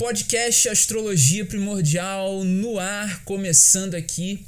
Podcast Astrologia Primordial no ar, começando aqui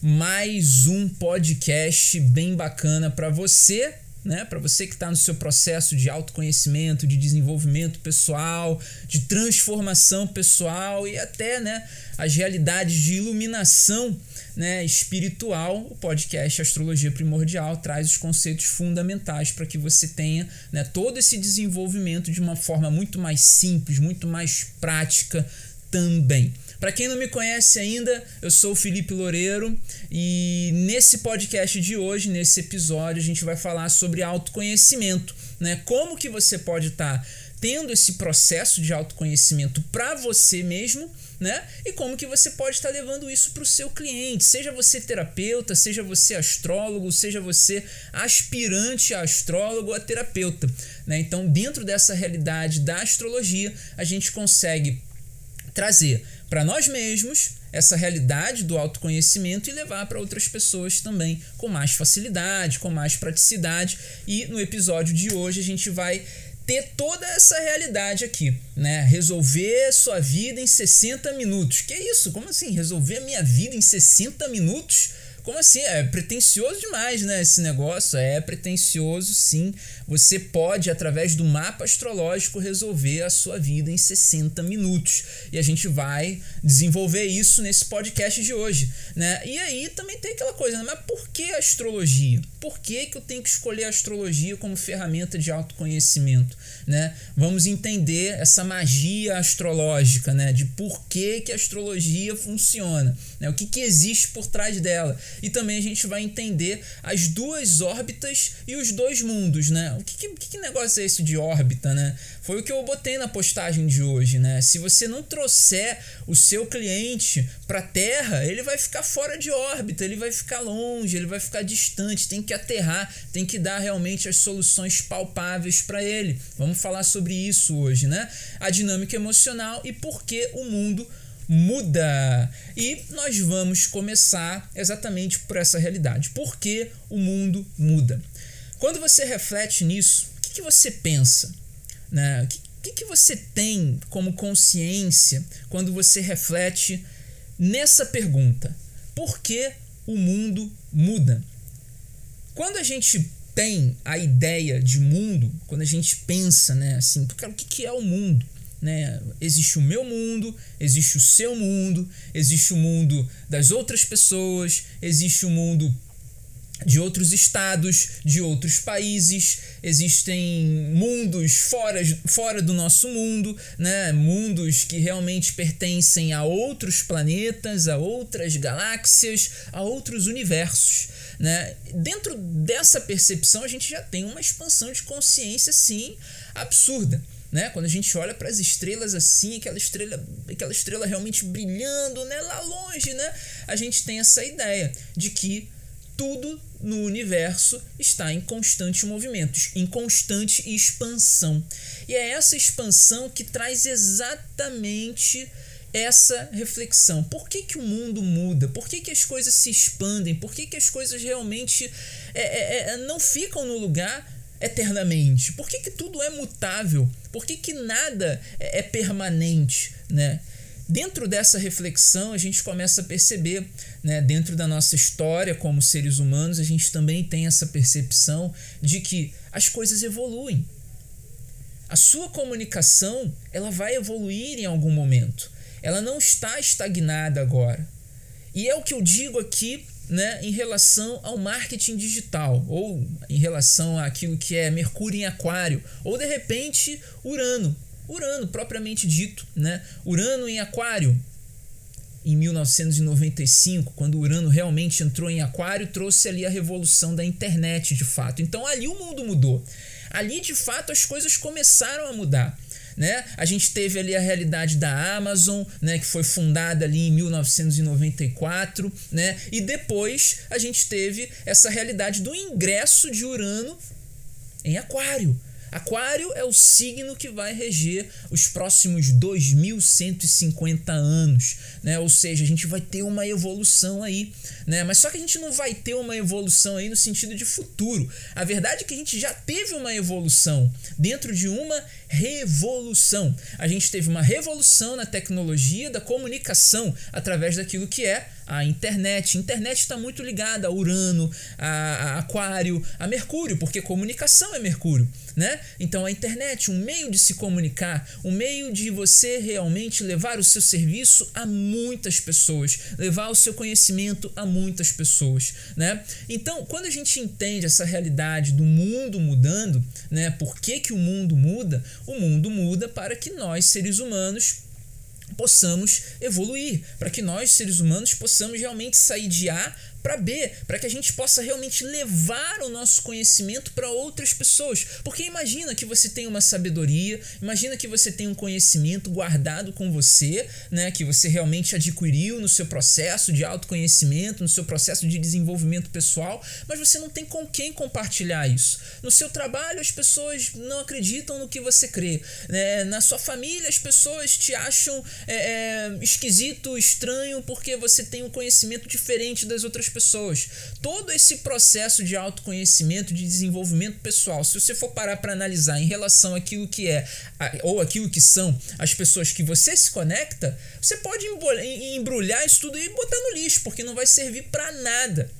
mais um podcast bem bacana para você, né? Para você que está no seu processo de autoconhecimento, de desenvolvimento pessoal, de transformação pessoal e até, né, as realidades de iluminação né, espiritual, o podcast Astrologia Primordial traz os conceitos fundamentais para que você tenha né, todo esse desenvolvimento de uma forma muito mais simples, muito mais prática também. Para quem não me conhece ainda, eu sou o Felipe Loureiro e nesse podcast de hoje, nesse episódio, a gente vai falar sobre autoconhecimento, né? Como que você pode estar tá tendo esse processo de autoconhecimento para você mesmo né? E como que você pode estar levando isso para o seu cliente, seja você terapeuta, seja você astrólogo, seja você aspirante a astrólogo ou a terapeuta, né? Então, dentro dessa realidade da astrologia, a gente consegue trazer para nós mesmos essa realidade do autoconhecimento e levar para outras pessoas também com mais facilidade, com mais praticidade. E no episódio de hoje a gente vai ter toda essa realidade aqui, né? Resolver sua vida em 60 minutos. Que isso? Como assim? Resolver a minha vida em 60 minutos? Como assim? É pretencioso demais, né? Esse negócio é pretencioso, sim. Você pode, através do mapa astrológico, resolver a sua vida em 60 minutos. E a gente vai desenvolver isso nesse podcast de hoje, né? E aí também tem aquela coisa, né? Mas por que astrologia? Por que, que eu tenho que escolher a astrologia como ferramenta de autoconhecimento, né? Vamos entender essa magia astrológica, né? De por que, que a astrologia funciona, né? O que, que existe por trás dela e também a gente vai entender as duas órbitas e os dois mundos, né? O que, que, que negócio é esse de órbita, né? Foi o que eu botei na postagem de hoje, né? Se você não trouxer o seu cliente para a Terra, ele vai ficar fora de órbita, ele vai ficar longe, ele vai ficar distante, tem que aterrar, tem que dar realmente as soluções palpáveis para ele. Vamos falar sobre isso hoje, né? A dinâmica emocional e por que o mundo muda. E nós vamos começar exatamente por essa realidade. Por que o mundo muda? Quando você reflete nisso, o que, que você pensa? Né? O que, que, que você tem como consciência quando você reflete nessa pergunta? Por que o mundo muda? Quando a gente tem a ideia de mundo, quando a gente pensa, né, assim, o que, que é o mundo? Né? Existe o meu mundo, existe o seu mundo, existe o mundo das outras pessoas, existe o mundo de outros estados, de outros países, existem mundos fora, fora do nosso mundo, né? mundos que realmente pertencem a outros planetas, a outras galáxias, a outros universos. Né? Dentro dessa percepção, a gente já tem uma expansão de consciência, sim, absurda né? Quando a gente olha para as estrelas assim, aquela estrela, aquela estrela realmente brilhando, né, lá longe, né? A gente tem essa ideia de que tudo no universo está em constante movimento, em constante expansão. E é essa expansão que traz exatamente essa reflexão. Por que, que o mundo muda? Por que, que as coisas se expandem? Por que, que as coisas realmente é, é, é não ficam no lugar eternamente? Por que, que tudo é mutável? Por que, que nada é, é permanente? Né? Dentro dessa reflexão, a gente começa a perceber, né, dentro da nossa história como seres humanos, a gente também tem essa percepção de que as coisas evoluem. A sua comunicação ela vai evoluir em algum momento. Ela não está estagnada agora. E é o que eu digo aqui né, em relação ao marketing digital, ou em relação àquilo que é Mercúrio em Aquário, ou de repente Urano. Urano, propriamente dito, né? Urano em Aquário. Em 1995, quando Urano realmente entrou em Aquário, trouxe ali a revolução da internet de fato. Então ali o mundo mudou. Ali de fato as coisas começaram a mudar né? A gente teve ali a realidade da Amazon, né, que foi fundada ali em 1994, né? E depois a gente teve essa realidade do ingresso de Urano em Aquário. Aquário é o signo que vai reger os próximos 2150 anos, né? Ou seja, a gente vai ter uma evolução aí, né? Mas só que a gente não vai ter uma evolução aí no sentido de futuro. A verdade é que a gente já teve uma evolução dentro de uma revolução. A gente teve uma revolução na tecnologia da comunicação através daquilo que é a internet. Internet está muito ligada a Urano, a, a, Aquário, a Mercúrio, porque comunicação é Mercúrio, né? Então a internet, um meio de se comunicar, um meio de você realmente levar o seu serviço a muitas pessoas, levar o seu conhecimento a muitas pessoas, né? Então, quando a gente entende essa realidade do mundo mudando, né? Por que, que o mundo muda? O mundo muda para que nós, seres humanos, possamos evoluir, para que nós, seres humanos, possamos realmente sair de A para B, para que a gente possa realmente levar o nosso conhecimento para outras pessoas. Porque imagina que você tem uma sabedoria, imagina que você tem um conhecimento guardado com você, né, que você realmente adquiriu no seu processo de autoconhecimento, no seu processo de desenvolvimento pessoal, mas você não tem com quem compartilhar isso. No seu trabalho, as pessoas não acreditam no que você crê. Né? Na sua família, as pessoas te acham é, é, esquisito, estranho, porque você tem um conhecimento diferente das outras pessoas. Todo esse processo de autoconhecimento, de desenvolvimento pessoal, se você for parar para analisar em relação àquilo que é ou aquilo que são as pessoas que você se conecta, você pode embrulhar isso tudo e botar no lixo, porque não vai servir para nada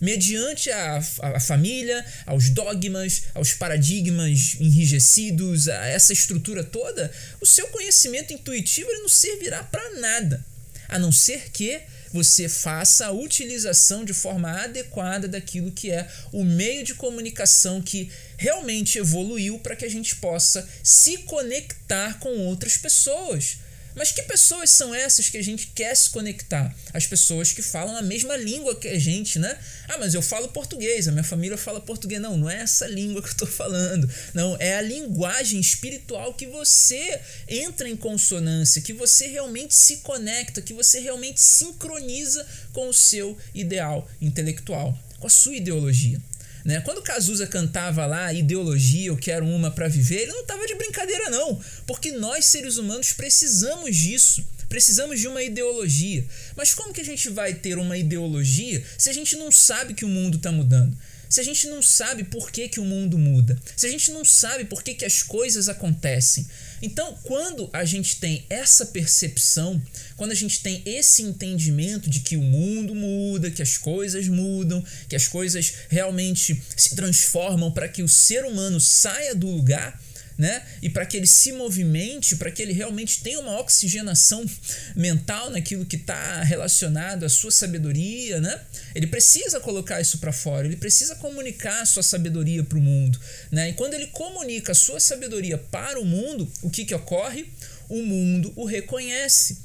mediante a, a, família, aos dogmas, aos paradigmas enrijecidos, a essa estrutura toda, o seu conhecimento intuitivo ele não servirá para nada, a não ser que você faça a utilização de forma adequada daquilo que é o meio de comunicação que realmente evoluiu para que a gente possa se conectar com outras pessoas. Mas que pessoas são essas que a gente quer se conectar? As pessoas que falam a mesma língua que a gente, né? Ah, mas eu falo português, a minha família fala português. Não, não é essa língua que eu estou falando. Não, é a linguagem espiritual que você entra em consonância, que você realmente se conecta, que você realmente sincroniza com o seu ideal intelectual, com a sua ideologia. Né? Quando Cazuza cantava lá ideologia, eu quero uma para viver, ele não estava de brincadeira não, porque nós seres humanos precisamos disso. Precisamos de uma ideologia. Mas como que a gente vai ter uma ideologia se a gente não sabe que o mundo está mudando? Se a gente não sabe por que, que o mundo muda, se a gente não sabe por que, que as coisas acontecem. Então, quando a gente tem essa percepção, quando a gente tem esse entendimento de que o mundo muda, que as coisas mudam, que as coisas realmente se transformam para que o ser humano saia do lugar, né? E para que ele se movimente, para que ele realmente tenha uma oxigenação mental naquilo que está relacionado à sua sabedoria, né? Ele precisa colocar isso para fora, ele precisa comunicar a sua sabedoria para o mundo, né? E quando ele comunica a sua sabedoria para o mundo, o que que ocorre? O mundo o reconhece.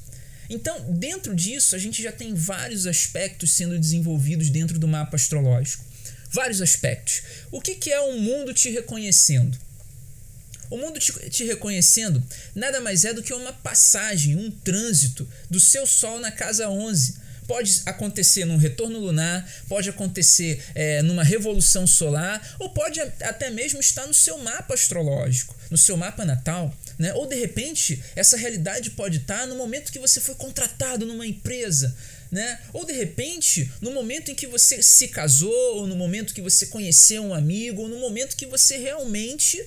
Então, dentro disso, a gente já tem vários aspectos sendo desenvolvidos dentro do mapa astrológico. Vários aspectos. O que, que é um mundo te reconhecendo? O mundo te, te, reconhecendo nada mais é do que uma passagem, um trânsito do seu Sol na casa 11. Pode acontecer num retorno lunar, pode acontecer é, numa revolução solar, ou pode até mesmo estar no seu mapa astrológico, no seu mapa natal. Né? Ou de repente, essa realidade pode estar no momento que você foi contratado numa empresa. Né? Ou de repente, no momento em que você se casou, ou no momento que você conheceu um amigo, ou no momento que você realmente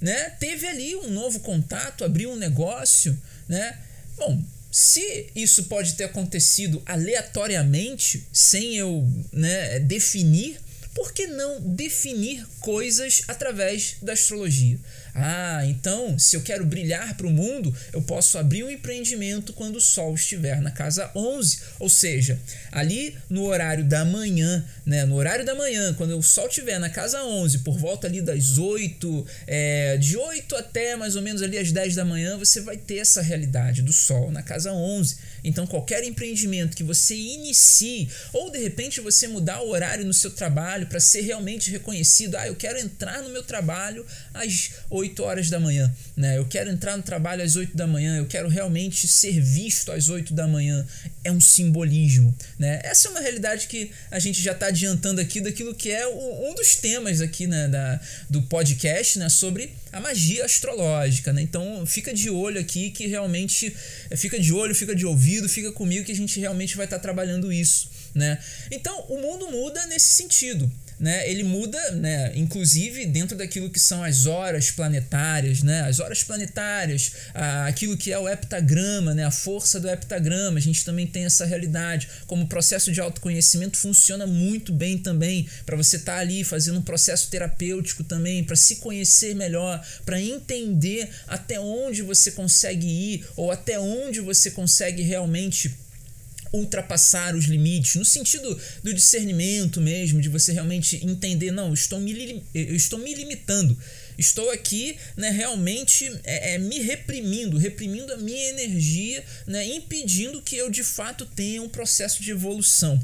né? Teve ali um novo contato, abriu um negócio, né? Bom, se isso pode ter acontecido aleatoriamente, sem eu né, definir, por que não definir coisas através da astrologia? Ah, então, se eu quero brilhar para o mundo, eu posso abrir um empreendimento quando o sol estiver na casa 11, ou seja, ali no horário da manhã, né, no horário da manhã, quando o sol estiver na casa 11, por volta ali das 8, é, de 8 até mais ou menos ali às 10 da manhã, você vai ter essa realidade do sol na casa 11. Então, qualquer empreendimento que você inicie, ou de repente você mudar o horário no seu trabalho para ser realmente reconhecido, ah, eu quero entrar no meu trabalho às 8 horas da manhã, né? Eu quero entrar no trabalho às 8 da manhã, eu quero realmente ser visto às 8 da manhã. É um simbolismo, né? Essa é uma realidade que a gente já está adiantando aqui daquilo que é um dos temas aqui né, da, do podcast, né? Sobre a magia astrológica, né? Então fica de olho aqui que realmente fica de olho, fica de ouvido, fica comigo que a gente realmente vai estar tá trabalhando isso, né? Então o mundo muda nesse sentido. né, ele muda, né, inclusive dentro daquilo que são as horas planetárias, né, as horas planetárias, a, aquilo que é o heptagrama, né, a força do heptagrama, a gente também tem essa realidade. Como o processo de autoconhecimento funciona muito bem também, para você estar tá ali fazendo um processo terapêutico também, para se conhecer melhor, para entender até onde você consegue ir ou até onde você consegue realmente ultrapassar os limites, no sentido do discernimento mesmo, de você realmente entender, não, eu estou me, eu estou me limitando. Estou aqui né, realmente é, é, me reprimindo, reprimindo a minha energia, né, impedindo que eu de fato tenha um processo de evolução.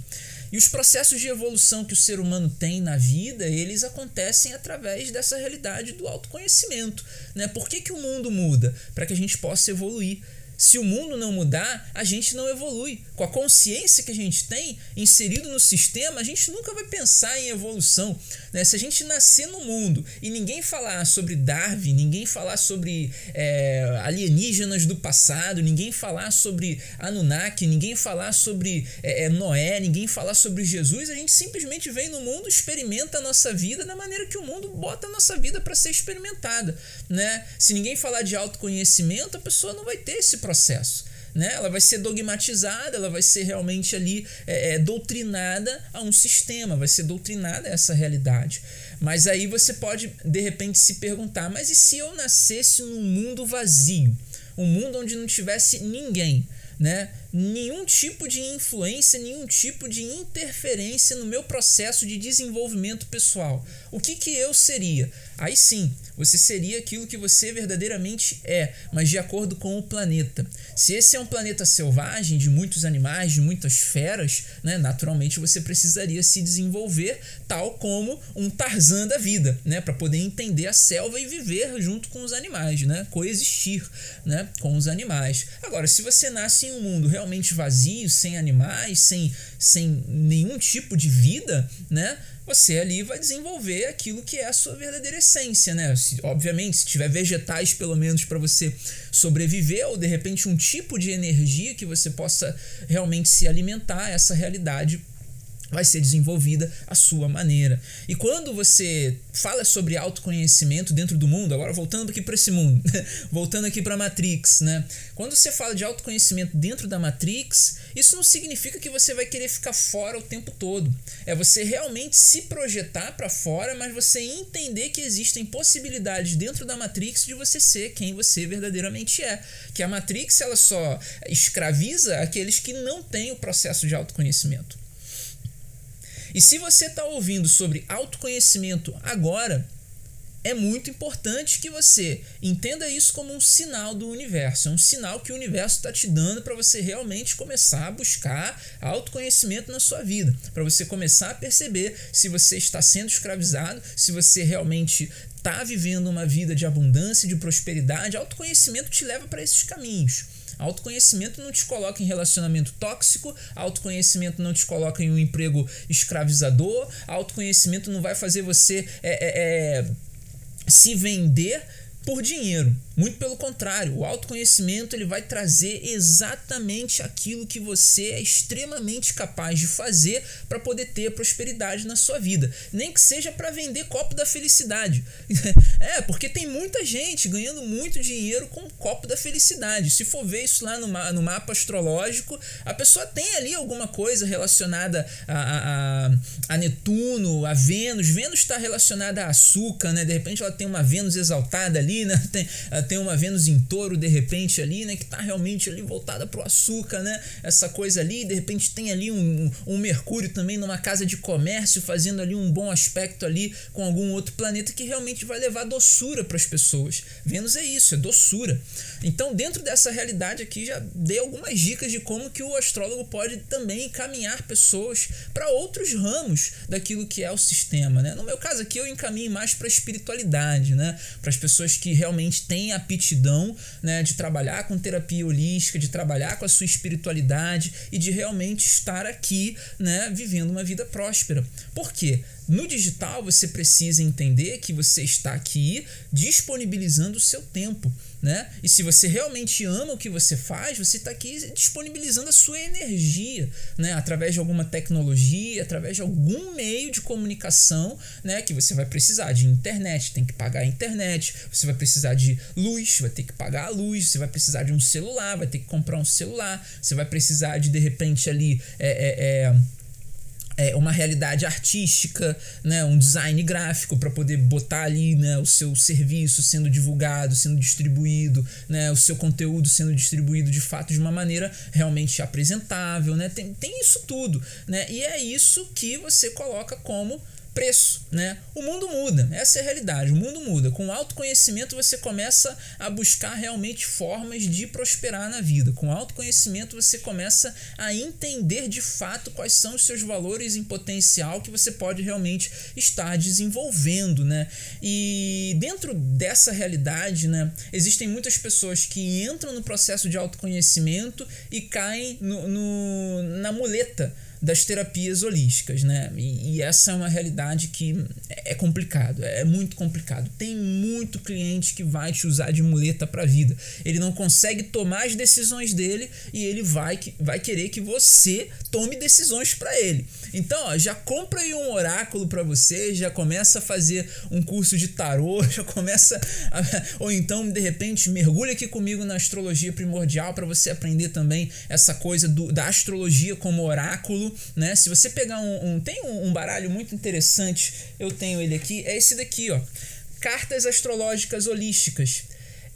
E os processos de evolução que o ser humano tem na vida, eles acontecem através dessa realidade do autoconhecimento. Né? Por que, que o mundo muda? Para que a gente possa evoluir. Se o mundo não mudar, a gente não evolui. Com a consciência que a gente tem inserido no sistema, a gente nunca vai pensar em evolução. Né? Se a gente nascer no mundo e ninguém falar sobre Darwin, ninguém falar sobre é, alienígenas do passado, ninguém falar sobre Anunnaki, ninguém falar sobre é, Noé, ninguém falar sobre Jesus, a gente simplesmente vem no mundo, experimenta a nossa vida da maneira que o mundo bota a nossa vida para ser experimentada. Né? Se ninguém falar de autoconhecimento, a pessoa não vai ter esse processo. Né? Ela vai ser dogmatizada, ela vai ser realmente ali é, é, doutrinada a um sistema, vai ser doutrinada a essa realidade. Mas aí você pode de repente se perguntar: mas e se eu nascesse num mundo vazio? Um mundo onde não tivesse ninguém? né? Nenhum tipo de influência, nenhum tipo de interferência no meu processo de desenvolvimento pessoal. O que, que eu seria? Aí sim, você seria aquilo que você verdadeiramente é, mas de acordo com o planeta. Se esse é um planeta selvagem, de muitos animais, de muitas feras, né, naturalmente você precisaria se desenvolver tal como um Tarzan da vida, né, para poder entender a selva e viver junto com os animais, né, coexistir né, com os animais. Agora, se você nasce em um mundo realmente vazio, sem animais, sem, sem nenhum tipo de vida, né, você ali vai desenvolver aquilo que é a sua verdadeira essência, né? Se, obviamente, se tiver vegetais pelo menos para você sobreviver ou de repente um tipo de energia que você possa realmente se alimentar essa realidade vai ser desenvolvida a sua maneira. E quando você fala sobre autoconhecimento dentro do mundo, agora voltando aqui para esse mundo, voltando aqui para a Matrix, né? Quando você fala de autoconhecimento dentro da Matrix, isso não significa que você vai querer ficar fora o tempo todo. É você realmente se projetar para fora, mas você entender que existem possibilidades dentro da Matrix de você ser quem você verdadeiramente é. Que a Matrix ela só escraviza aqueles que não têm o processo de autoconhecimento. E se você está ouvindo sobre autoconhecimento agora, é muito importante que você entenda isso como um sinal do universo. É um sinal que o universo está te dando para você realmente começar a buscar autoconhecimento na sua vida. Para você começar a perceber se você está sendo escravizado, se você realmente está vivendo uma vida de abundância, de prosperidade. Autoconhecimento te leva para esses caminhos. Autoconhecimento não te coloca em relacionamento tóxico, autoconhecimento não te coloca em um emprego escravizador, autoconhecimento não vai fazer você é, é, é, se vender por dinheiro. Muito pelo contrário, o autoconhecimento ele vai trazer exatamente aquilo que você é extremamente capaz de fazer para poder ter prosperidade na sua vida. Nem que seja para vender copo da felicidade. é, porque tem muita gente ganhando muito dinheiro com copo da felicidade. Se for ver isso lá no, no mapa astrológico, a pessoa tem ali alguma coisa relacionada a, a, a Netuno, a Vênus. Vênus está relacionada a açúcar, né? De repente ela tem uma Vênus exaltada ali, né? Tem, tem uma Vênus em touro de repente ali, né? Que tá realmente ali voltada pro açúcar, né? Essa coisa ali, de repente tem ali um, um Mercúrio também numa casa de comércio, fazendo ali um bom aspecto ali com algum outro planeta que realmente vai levar doçura para as pessoas. Vênus é isso, é doçura. Então, dentro dessa realidade aqui, já dei algumas dicas de como que o astrólogo pode também encaminhar pessoas para outros ramos daquilo que é o sistema, né? No meu caso aqui, eu encaminho mais para a espiritualidade, né? Para as pessoas que realmente têm aptidão né, de trabalhar com terapia holística, de trabalhar com a sua espiritualidade e de realmente estar aqui né, vivendo uma vida próspera. Por quê? No digital você precisa entender que você está aqui disponibilizando o seu tempo. Né? E se você realmente ama o que você faz, você está aqui disponibilizando a sua energia, né? Através de alguma tecnologia, através de algum meio de comunicação, né? Que você vai precisar de internet, tem que pagar a internet, você vai precisar de luz, vai ter que pagar a luz, você vai precisar de um celular, vai ter que comprar um celular, você vai precisar de de repente ali é, é, é é, uma realidade artística, né, um design gráfico para poder botar ali né, o seu serviço sendo divulgado, sendo distribuído, né, o seu conteúdo sendo distribuído de fato de uma maneira realmente apresentável, né, tem, tem isso tudo, né, e é isso que você coloca como preço, né? O mundo muda, essa é a realidade. O mundo muda. Com autoconhecimento você começa a buscar realmente formas de prosperar na vida. Com autoconhecimento você começa a entender de fato quais são os seus valores em potencial que você pode realmente estar desenvolvendo, né? E dentro dessa realidade, né, existem muitas pessoas que entram no processo de autoconhecimento e caem no, no na muleta das terapias holísticas, né? E, e, essa é uma realidade que é complicado, é muito complicado. Tem muito cliente que vai te usar de muleta para a vida. Ele não consegue tomar as decisões dele e ele vai, vai querer que você tome decisões para ele. Então, ó, já compra aí um oráculo para você, já começa a fazer um curso de tarô, já começa a, ou então de repente mergulha aqui comigo na astrologia primordial para você aprender também essa coisa do, da astrologia como oráculo né? Se você pegar um, um tem um, um baralho muito interessante, eu tenho ele aqui, é esse daqui, ó. Cartas astrológicas holísticas.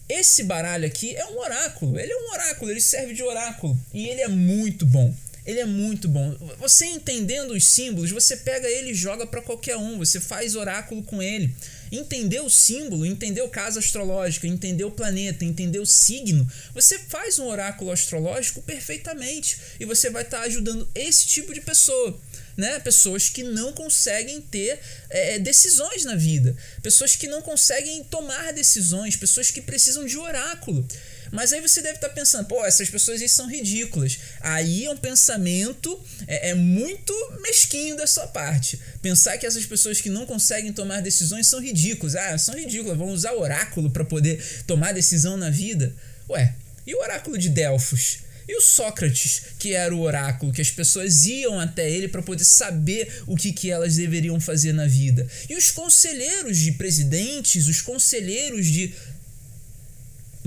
Esse baralho aqui é um oráculo. Ele é um oráculo, ele serve de oráculo e ele é muito bom. Ele é muito bom. Você entendendo os símbolos, você pega ele e joga para qualquer um. Você faz oráculo com ele. Entender o símbolo, entender o caso astrológico, entender o planeta, entender o signo, você faz um oráculo astrológico perfeitamente e você vai estar tá ajudando esse tipo de pessoa. Né? Pessoas que não conseguem ter é, decisões na vida, pessoas que não conseguem tomar decisões, pessoas que precisam de oráculo. Mas aí você deve estar tá pensando, pô, essas pessoas aí são ridículas. Aí é um pensamento é, é, muito mesquinho da sua parte. Pensar que essas pessoas que não conseguem tomar decisões são ridículas. Ah, são ridículas, vão usar oráculo para poder tomar decisão na vida. Ué, e o oráculo de Delfos? E o Sócrates, que era o oráculo, que as pessoas iam até ele para poder saber o que, que elas deveriam fazer na vida. E os conselheiros de presidentes, os conselheiros de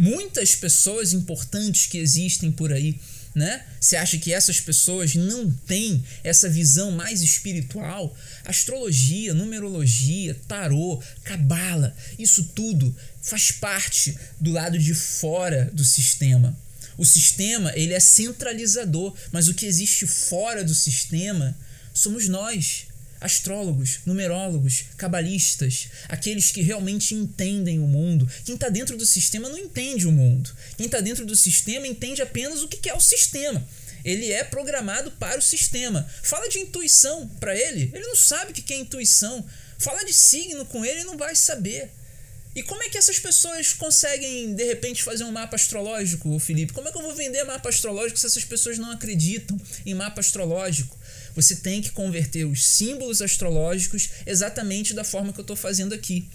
muitas pessoas importantes que existem por aí, né? Você acha que essas pessoas não têm essa visão mais espiritual? Astrologia, numerologia, tarô, cabala, isso tudo faz parte do lado de fora do sistema. O sistema, ele é centralizador, mas o que existe fora do sistema somos nós astrólogos, numerólogos, cabalistas, aqueles que realmente entendem o mundo. Quem está dentro do sistema não entende o mundo. Quem está dentro do sistema entende apenas o que é o sistema. Ele é programado para o sistema. Fala de intuição para ele, ele não sabe o que é intuição. Fala de signo com ele, ele não vai saber. E como é que essas pessoas conseguem, de repente, fazer um mapa astrológico, Felipe? Como é que eu vou vender mapa astrológico se essas pessoas não acreditam em mapa astrológico? Você tem que converter os símbolos astrológicos exatamente da forma que eu estou fazendo aqui.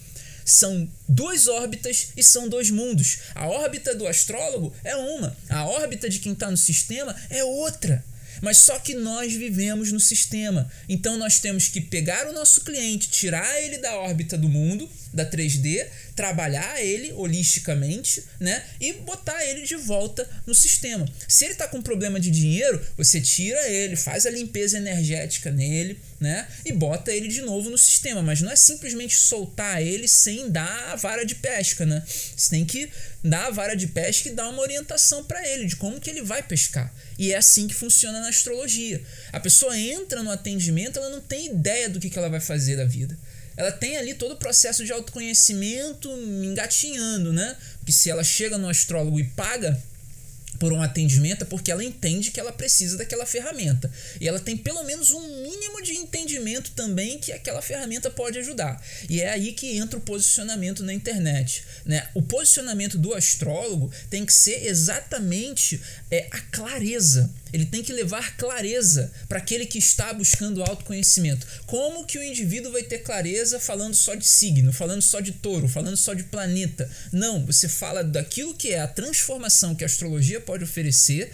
São duas órbitas e são dois mundos. A órbita do astrólogo é uma, a órbita de quem está no sistema é outra. Mas só que nós vivemos no sistema. Então nós temos que pegar o nosso cliente, tirar ele da órbita do mundo, da 3D, trabalhar ele holisticamente, né? E botar ele de volta no sistema. Se ele está com problema de dinheiro, você tira ele, faz a limpeza energética nele, né? E bota ele de novo no sistema. Mas não é simplesmente soltar ele sem dar a vara de pesca, né? Você tem que dar a vara de pesca e dar uma orientação para ele de como que ele vai pescar. E é assim que funciona na astrologia. A pessoa entra no atendimento, ela não tem ideia do que, que ela vai fazer da vida. Ela tem ali todo o processo de autoconhecimento engatinhando, né? Porque se ela chega no astrólogo e paga por um atendimento é porque ela entende que ela precisa daquela ferramenta. E ela tem pelo menos um mínimo de entendimento também que aquela ferramenta pode ajudar. E é aí que entra o posicionamento na internet. Né? O posicionamento do astrólogo tem que ser exatamente é, a clareza Ele tem que levar clareza para aquele que está buscando autoconhecimento. Como que o indivíduo vai ter clareza falando só de signo, falando só de touro, falando só de planeta? Não, você fala daquilo que é a transformação que a astrologia pode oferecer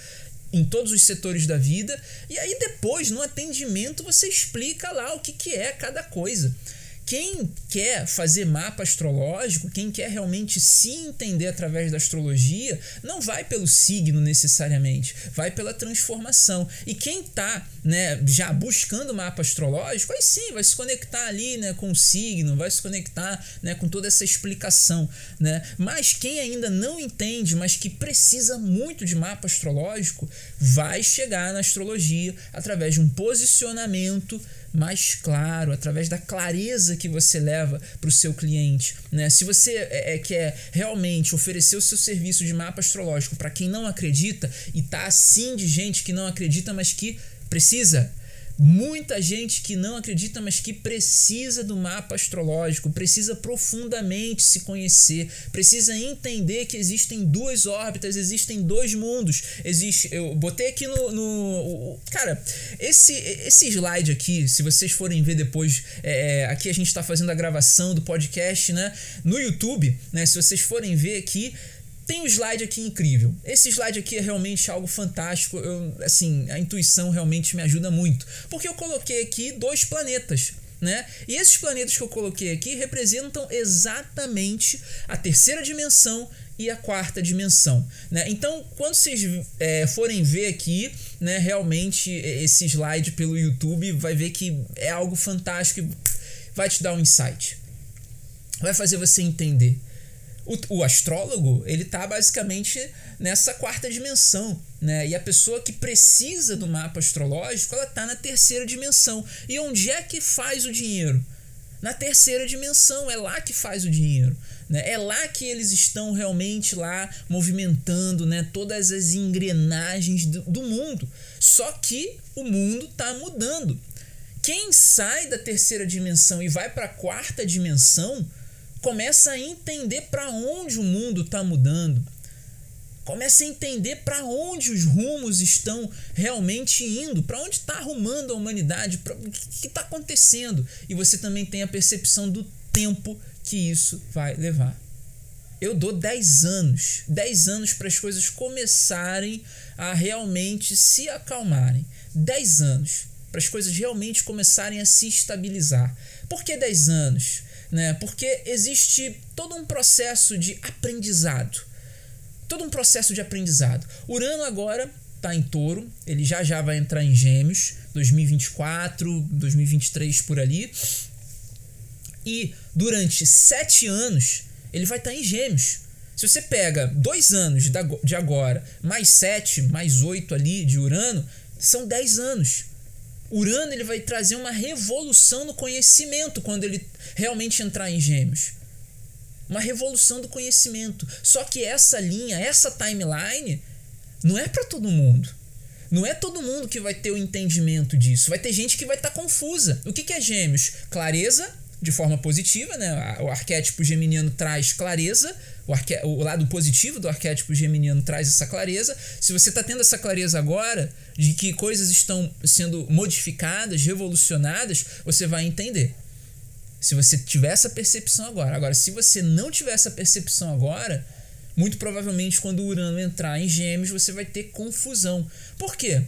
em todos os setores da vida, e aí depois, no atendimento, você explica lá o que, que é cada coisa. Quem quer fazer mapa astrológico, quem quer realmente se entender através da astrologia, não vai pelo signo necessariamente, vai pela transformação. E quem está né, já buscando mapa astrológico, aí sim vai se conectar ali né, com o signo, vai se conectar né, com toda essa explicação. Né? Mas quem ainda não entende, mas que precisa muito de mapa astrológico, vai chegar na astrologia através de um posicionamento mais claro, através da clareza que você leva para o seu cliente. Né? Se você é, é, quer realmente oferecer o seu serviço de mapa astrológico para quem não acredita, e tá assim de gente que não acredita, mas que precisa Muita gente que não acredita, mas que precisa do mapa astrológico, precisa profundamente se conhecer, precisa entender que existem duas órbitas, existem dois mundos. Existe, eu botei aqui no, no cara, esse esse slide aqui, se vocês forem ver depois, é, é aqui a gente está fazendo a gravação do podcast, né, no YouTube, né? Se vocês forem ver aqui, tem um slide aqui incrível. Esse slide aqui é realmente algo fantástico. Eu, assim, a intuição realmente me ajuda muito. Porque eu coloquei aqui dois planetas. Né? E esses planetas que eu coloquei aqui representam exatamente a terceira dimensão e a quarta dimensão. Né? Então, quando vocês é, forem ver aqui, né, realmente esse slide pelo YouTube, vai ver que é algo fantástico e vai te dar um insight. Vai fazer você entender. O, o, astrólogo, ele tá basicamente nessa quarta dimensão, né? E a pessoa que precisa do mapa astrológico, ela tá na terceira dimensão. E onde é que faz o dinheiro? Na terceira dimensão, é lá que faz o dinheiro. Né? É lá que eles estão realmente lá movimentando né? todas as engrenagens do, do mundo. Só que o mundo está mudando. Quem sai da terceira dimensão e vai para a quarta dimensão começa a entender para onde o mundo está mudando. Começa a entender para onde os rumos estão realmente indo, para onde está arrumando a humanidade, o que está acontecendo. E você também tem a percepção do tempo que isso vai levar. Eu dou 10 anos, 10 anos para as coisas começarem a realmente se acalmarem. 10 anos para as coisas realmente começarem a se estabilizar. Por que 10 anos? Né? Porque existe todo um processo de aprendizado. Todo um processo de aprendizado. Urano agora está em touro, ele já já vai entrar em gêmeos, 2024, 2023 por ali. E durante sete anos ele vai estar tá em gêmeos. Se você pega dois anos de agora, mais sete, mais oito ali de Urano, são dez anos. Urano ele vai trazer uma revolução no conhecimento quando ele realmente entrar em Gêmeos. Uma revolução do conhecimento. Só que essa linha, essa timeline, não é para todo mundo. Não é todo mundo que vai ter o entendimento disso. Vai ter gente que vai estar tá confusa. O que, que é Gêmeos? Clareza, de forma positiva, né? O arquétipo geminiano traz clareza, o, arque... o lado positivo do arquétipo geminiano traz essa clareza. Se você está tendo essa clareza agora de que coisas estão sendo modificadas, revolucionadas, você vai entender. Se você tiver essa percepção agora. Agora, se você não tiver essa percepção agora, muito provavelmente quando o Urano entrar em Gêmeos, você vai ter confusão. Por quê?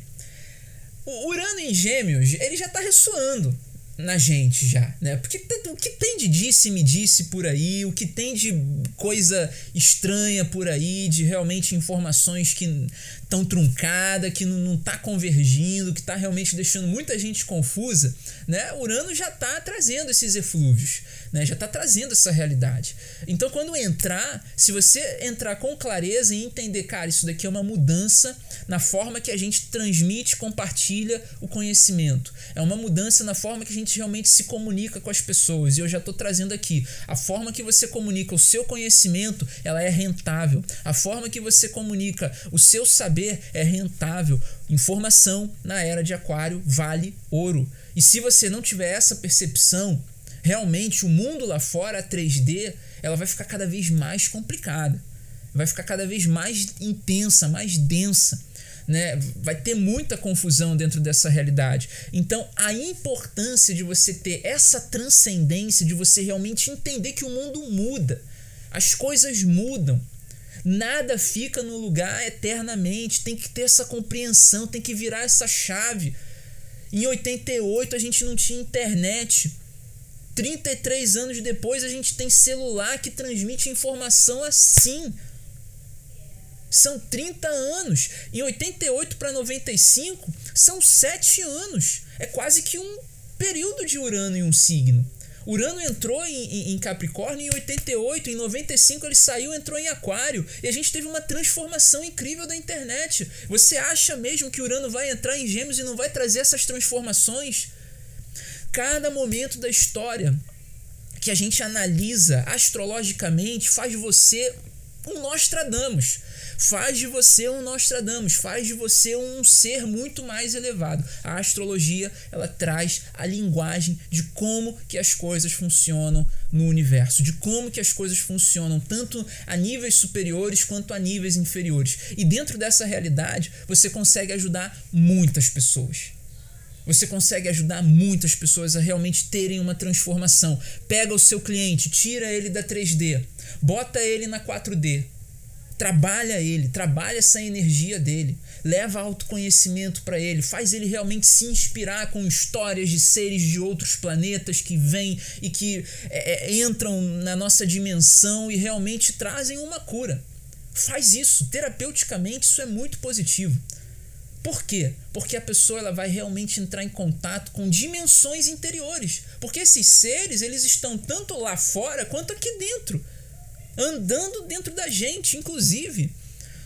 O Urano em Gêmeos, ele já está ressoando na gente já, né? Porque o que tem de disse me disse por aí, o que tem de coisa estranha por aí, de realmente informações que estão truncadas, que não, não tá convergindo, que está realmente deixando muita gente confusa, né? Urano já está trazendo esses eflúvios, né? Já está trazendo essa realidade. Então, quando entrar, se você entrar com clareza e entender, cara, isso daqui é uma mudança na forma que a gente transmite, compartilha o conhecimento. É uma mudança na forma que a gente realmente se comunica com as pessoas. E eu já estou trazendo aqui. A forma que você comunica o seu conhecimento, ela é rentável. A forma que você comunica o seu saber é rentável. Informação na era de aquário vale ouro. E se você não tiver essa percepção, realmente o mundo lá fora, a 3D, ela vai ficar cada vez mais complicada. Vai ficar cada vez mais intensa, mais densa. né? Vai ter muita confusão dentro dessa realidade. Então, a importância de você ter essa transcendência, de você realmente entender que o mundo muda, as coisas mudam. Nada fica no lugar eternamente. Tem que ter essa compreensão, tem que virar essa chave. Em 88 a gente não tinha internet. 33 anos depois a gente tem celular que transmite informação assim. São 30 anos. Em 88 para 95 são 7 anos. É quase que um período de Urano em um signo. Urano entrou em, em, Capricórnio em 88, em 95 ele saiu, entrou em Aquário e a gente teve uma transformação incrível da internet. Você acha mesmo que Urano vai entrar em Gêmeos e não vai trazer essas transformações? Cada momento da história que a gente analisa astrologicamente faz você um Nostradamus faz de você um Nostradamus, faz de você um ser muito mais elevado. A astrologia, ela traz a linguagem de como que as coisas funcionam no universo, de como que as coisas funcionam tanto a níveis superiores quanto a níveis inferiores. E dentro dessa realidade, você consegue ajudar muitas pessoas. Você consegue ajudar muitas pessoas a realmente terem uma transformação. Pega o seu cliente, tira ele da 3D, bota ele na 4D, Trabalha ele, trabalha essa energia dele, leva autoconhecimento para ele, faz ele realmente se inspirar com histórias de seres de outros planetas que vêm e que é, é, entram na nossa dimensão e realmente trazem uma cura. Faz isso, terapeuticamente, isso é muito positivo. Por quê? Porque a pessoa ela vai realmente entrar em contato com dimensões interiores. Porque esses seres, eles estão tanto lá fora quanto aqui dentro andando dentro da gente, inclusive.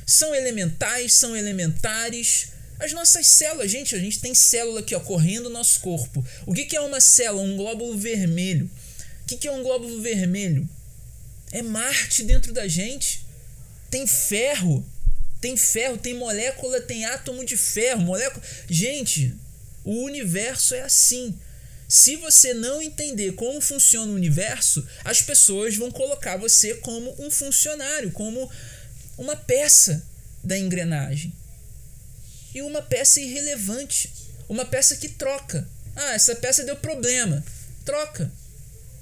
São elementais, são elementares. As nossas células, gente, a gente tem célula aqui, ó, correndo no nosso corpo. O que, que é uma célula? Um glóbulo vermelho. O que, que é um glóbulo vermelho? É Marte dentro da gente. Tem ferro. Tem ferro, tem molécula, tem átomo de ferro. Molécula. Gente, o universo é assim. Se você não entender como funciona o universo, as pessoas vão colocar você como um funcionário, como uma peça da engrenagem. E uma peça irrelevante, uma peça que troca. Ah, essa peça deu problema. Troca.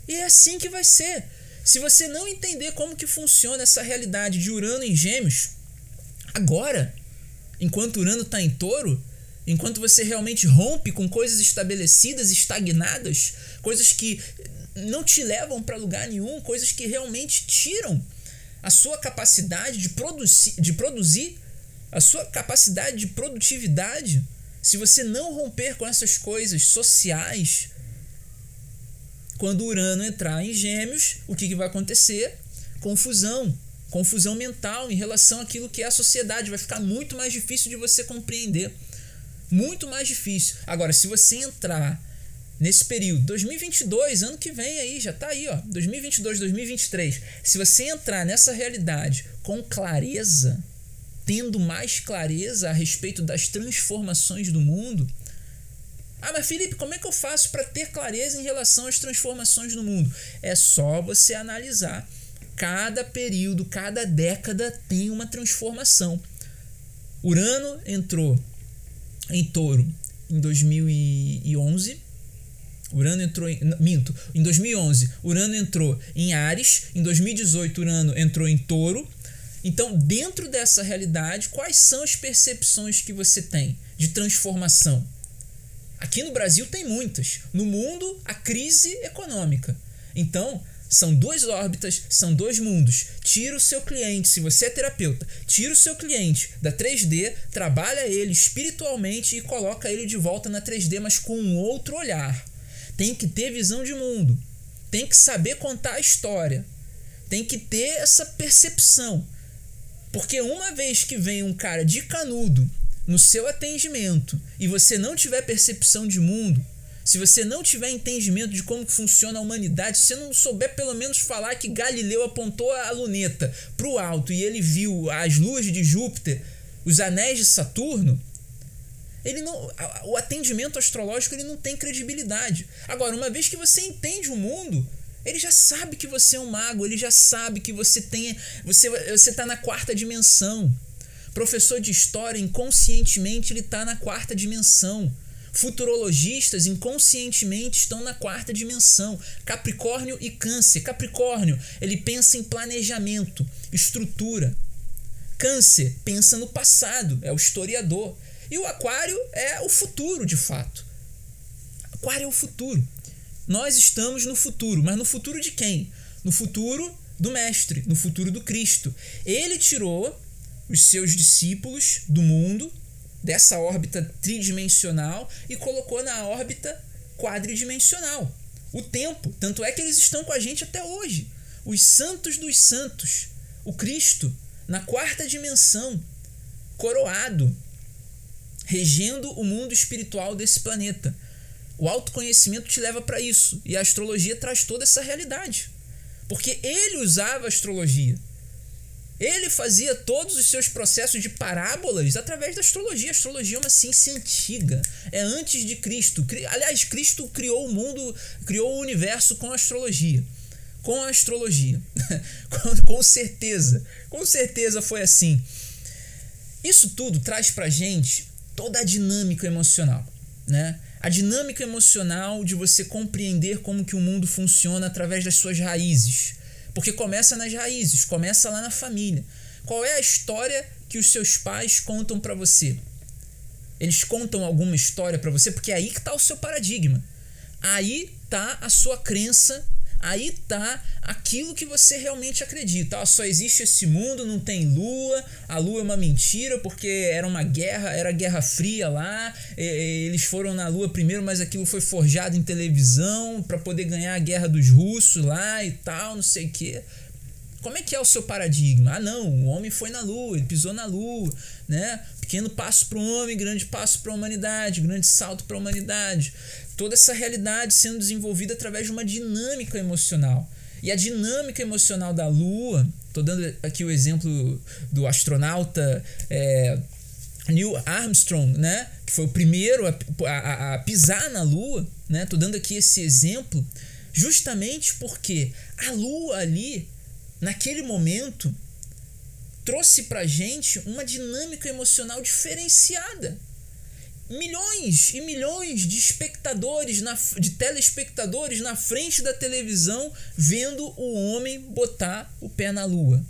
E é assim que vai ser. Se você não entender como que funciona essa realidade de Urano em Gêmeos, agora, enquanto Urano está em Touro, enquanto você realmente rompe com coisas estabelecidas, estagnadas, coisas que não te levam para lugar nenhum, coisas que realmente tiram a sua capacidade de produzir, de produzir, a sua capacidade de produtividade. Se você não romper com essas coisas sociais, quando Urano entrar em Gêmeos, o que, que vai acontecer? Confusão. Confusão mental em relação àquilo que é a sociedade. Vai ficar muito mais difícil de você compreender. Muito mais difícil. Agora, se você entrar nesse período, 2022, ano que vem aí, já tá aí, ó, 2022, 2023. Se você entrar nessa realidade com clareza, tendo mais clareza a respeito das transformações do mundo, ah, mas Felipe, como é que eu faço para ter clareza em relação às transformações do mundo? É só você analisar. Cada período, cada década tem uma transformação. Urano entrou em Touro em 2011. Urano entrou em. Minto, em 2011, Urano entrou em Ares. Em 2018, Urano entrou em Touro. Então, dentro dessa realidade, quais são as percepções que você tem de transformação? Aqui no Brasil tem muitas. No mundo, a crise econômica. Então, são duas órbitas, são dois mundos. Tira o seu cliente, se você é terapeuta, tira o seu cliente da 3D, trabalha ele espiritualmente e coloca ele de volta na 3D, mas com um outro olhar. Tem que ter visão de mundo. Tem que saber contar a história. Tem que ter essa percepção. Porque uma vez que vem um cara de canudo no seu atendimento e você não tiver percepção de mundo, se você não tiver entendimento de como funciona a humanidade, se você não souber pelo menos falar que Galileu apontou a luneta para o alto e ele viu as luas de Júpiter, os anéis de Saturno, ele não, o atendimento astrológico ele não tem credibilidade. Agora, uma vez que você entende o mundo, ele já sabe que você é um mago, ele já sabe que você tem, você você está na quarta dimensão. Professor de história, inconscientemente, ele está na quarta dimensão. Futurologistas inconscientemente estão na quarta dimensão. Capricórnio e Câncer. Capricórnio, ele pensa em planejamento, estrutura. Câncer pensa no passado, é o historiador. E o Aquário é o futuro, de fato. Aquário é o futuro. Nós estamos no futuro, mas no futuro de quem? No futuro do Mestre, no futuro do Cristo. Ele tirou os seus discípulos do mundo, dessa órbita tridimensional, e colocou na órbita quadridimensional. O tempo. Tanto é que eles estão com a gente até hoje. Os santos dos santos. O Cristo, na quarta dimensão, coroado, regendo o mundo espiritual desse planeta. O autoconhecimento te leva para isso. E a astrologia traz toda essa realidade. Porque ele usava a astrologia. Ele fazia todos os seus processos de parábolas através da astrologia. A astrologia é uma ciência antiga, é antes de Cristo. Aliás, Cristo criou o mundo, criou o universo com a astrologia. Com a astrologia. com certeza. Com certeza foi assim. Isso tudo traz pra gente toda a dinâmica emocional, né? A dinâmica emocional de você compreender como que o mundo funciona através das suas raízes. Porque começa nas raízes, começa lá na família. Qual é a história que os seus pais contam para você? Eles contam alguma história para você porque é aí que está o seu paradigma. Aí tá a sua crença Aí tá aquilo que você realmente acredita. Só existe esse mundo, não tem lua, a lua é uma mentira porque era uma guerra, era guerra fria lá. eles foram na lua primeiro, mas aquilo foi forjado em televisão para poder ganhar a guerra dos russos lá e tal, não sei o que. Como é que é o seu paradigma? Ah, não, o homem foi na lua, ele pisou na lua, né? Pequeno passo para o homem, grande passo para a humanidade, grande salto para a humanidade toda essa realidade sendo desenvolvida através de uma dinâmica emocional. E a dinâmica emocional da Lua, estou dando aqui o exemplo do astronauta é, Neil Armstrong, né, que foi o primeiro a, a, a pisar na Lua, né, estou dando aqui esse exemplo, justamente porque a Lua ali, naquele momento, trouxe para gente uma dinâmica emocional diferenciada milhões e milhões de espectadores, na, de telespectadores na frente da televisão vendo o homem botar o pé na lua.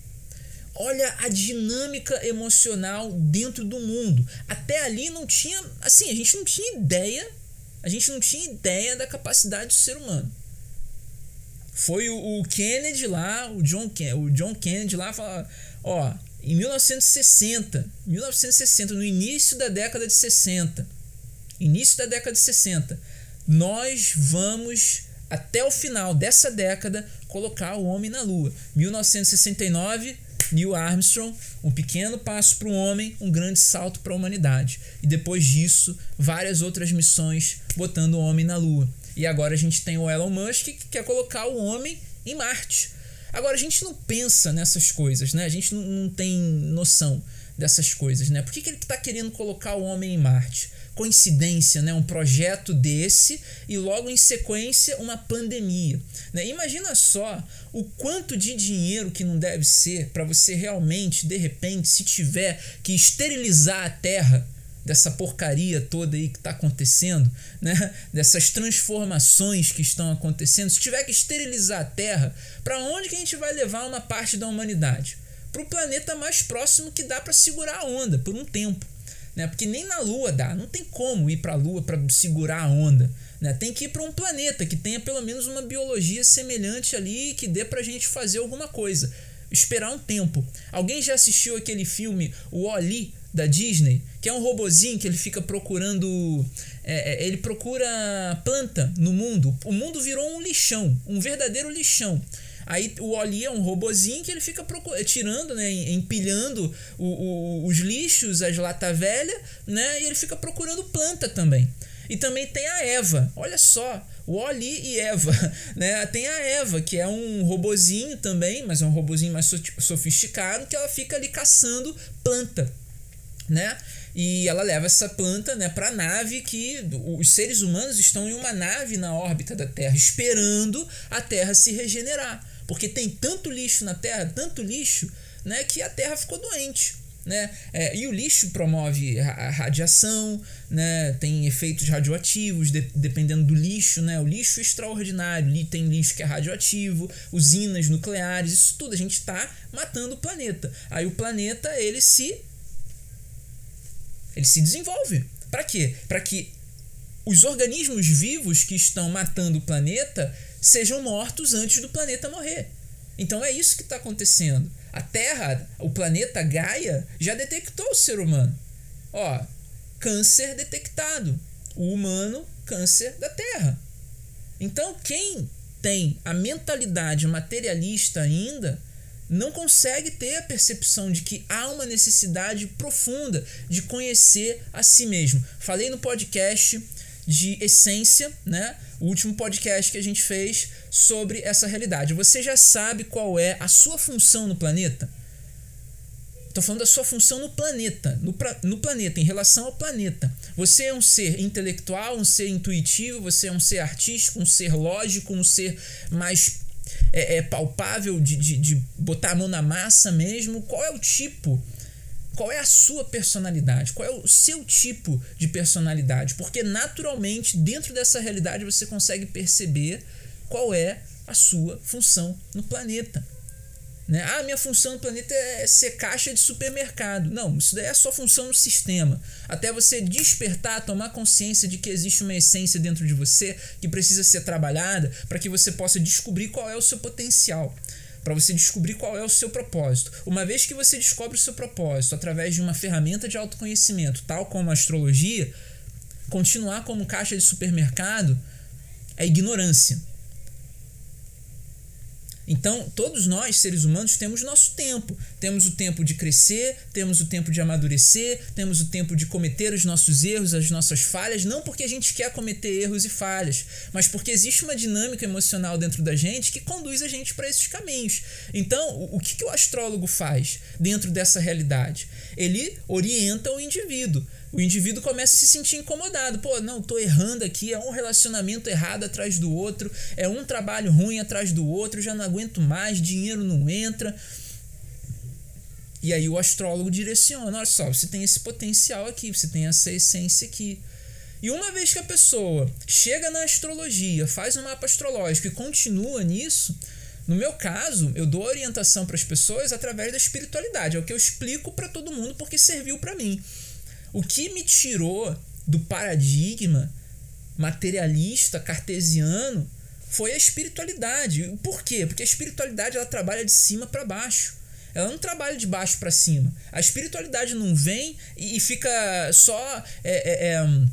Olha a dinâmica emocional dentro do mundo. Até ali não tinha, assim, a gente não tinha ideia, a gente não tinha ideia da capacidade do ser humano. Foi o, o Kennedy lá, o John, o John Kennedy lá falar, ó, em 1960, 1960, no início da década de 60, início da década de 60, nós vamos até o final dessa década colocar o homem na lua. 1969, Neil Armstrong, um pequeno passo para o homem, um grande salto para a humanidade. E depois disso, várias outras missões botando o homem na lua. E agora a gente tem o Elon Musk que quer colocar o homem em Marte. Agora, a gente não pensa nessas coisas, né? A gente não, não tem noção dessas coisas, né? Por que, que ele está querendo colocar o homem em Marte? Coincidência, né? Um projeto desse e logo em sequência uma pandemia. Né? Imagina só o quanto de dinheiro que não deve ser para você realmente, de repente, se tiver que esterilizar a Terra dessa porcaria toda aí que está acontecendo, né? dessas transformações que estão acontecendo, se tiver que esterilizar a Terra, para onde que a gente vai levar uma parte da humanidade? Para o planeta mais próximo que dá para segurar a onda por um tempo. Né? Porque nem na Lua dá, não tem como ir para a Lua para segurar a onda. Né? Tem que ir para um planeta que tenha pelo menos uma biologia semelhante ali que dê para a gente fazer alguma coisa. Esperar um tempo. Alguém já assistiu aquele filme O Oli da Disney, que é um robozinho que ele fica procurando. É, é, ele procura planta no mundo. O mundo virou um lixão, um verdadeiro lixão. Aí o Oli é um robozinho que ele fica tirando, né, empilhando o, o, os lixos, as lata velha, né, e ele fica procurando planta também. E também tem a Eva. Olha só, o Oli e Eva, né? Tem a Eva, que é um robozinho também, mas é um robozinho mais sofisticado, que ela fica ali caçando planta né? E ela leva essa planta, né, para a nave que os seres humanos estão em uma nave na órbita da Terra esperando a Terra se regenerar, porque tem tanto lixo na Terra, tanto lixo, né, que a Terra ficou doente. Né? É, e o lixo promove a radiação, né? tem efeitos radioativos, de, dependendo do lixo. Né? O lixo extraordinário, tem lixo que é radioativo, usinas nucleares, isso tudo. A gente está matando o planeta. Aí o planeta ele se, ele se desenvolve. Para quê? Para que os organismos vivos que estão matando o planeta sejam mortos antes do planeta morrer. Então é isso que está acontecendo. A Terra, o planeta Gaia, já detectou o ser humano. Ó, câncer detectado. O humano, câncer da Terra. Então, quem tem a mentalidade materialista ainda não consegue ter a percepção de que há uma necessidade profunda de conhecer a si mesmo. Falei no podcast de essência, né? O último podcast que a gente fez sobre essa realidade. Você já sabe qual é a sua função no planeta? Estou falando da sua função no planeta, no, pra, no planeta, em relação ao planeta. Você é um ser intelectual, um ser intuitivo, você é um ser artístico, um ser lógico, um ser mais é, é palpável de, de, de botar a mão na massa mesmo. Qual é o tipo qual é a sua personalidade? Qual é o seu tipo de personalidade? Porque naturalmente, dentro dessa realidade, você consegue perceber qual é a sua função no planeta. Né? Ah, minha função no planeta é ser caixa de supermercado. Não, isso daí é sua função no sistema. Até você despertar, tomar consciência de que existe uma essência dentro de você que precisa ser trabalhada para que você possa descobrir qual é o seu potencial para você descobrir qual é o seu propósito. Uma vez que você descobre o seu propósito através de uma ferramenta de autoconhecimento, tal como a astrologia, continuar como caixa de supermercado é ignorância. Então, todos nós, seres humanos, temos nosso tempo. Temos o tempo de crescer, temos o tempo de amadurecer, temos o tempo de cometer os nossos erros, as nossas falhas, não porque a gente quer cometer erros e falhas, mas porque existe uma dinâmica emocional dentro da gente que conduz a gente para esses caminhos. Então, o que, que o astrólogo faz dentro dessa realidade? Ele orienta o indivíduo o indivíduo começa a se sentir incomodado. Pô, não, tô errando aqui, é um relacionamento errado atrás do outro, é um trabalho ruim atrás do outro, já não aguento mais, dinheiro não entra. E aí o astrólogo direciona, olha só, você tem esse potencial aqui, você tem essa essência aqui. E uma vez que a pessoa chega na astrologia, faz um mapa astrológico e continua nisso, no meu caso, eu dou orientação para as pessoas através da espiritualidade, é o que eu explico para todo mundo porque serviu para mim. O que me tirou do paradigma materialista cartesiano foi a espiritualidade. Por quê? Porque a espiritualidade ela trabalha de cima para baixo. Ela não trabalha de baixo para cima. A espiritualidade não vem e fica só é, é, é,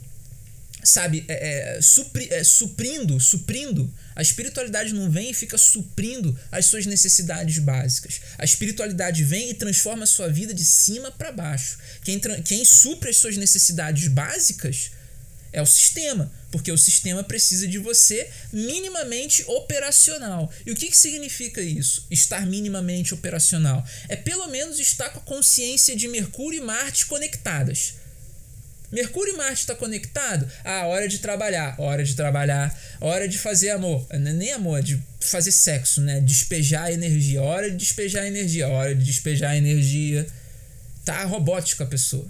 sabe, é, é, supri, é, suprindo, suprindo. A espiritualidade não vem e fica suprindo as suas necessidades básicas. A espiritualidade vem e transforma a sua vida de cima para baixo. Quem, quem supre as suas necessidades básicas é o sistema, porque o sistema precisa de você minimamente operacional. E o que, que significa isso? Estar minimamente operacional? É pelo menos estar com a consciência de Mercúrio e Marte conectadas. Mercúrio e Marte está conectado? Ah, hora de trabalhar, hora de trabalhar, hora de fazer amor. É nem amor, é de fazer sexo, né? Despejar energia, hora de despejar energia, hora de despejar energia. Tá robótica a pessoa.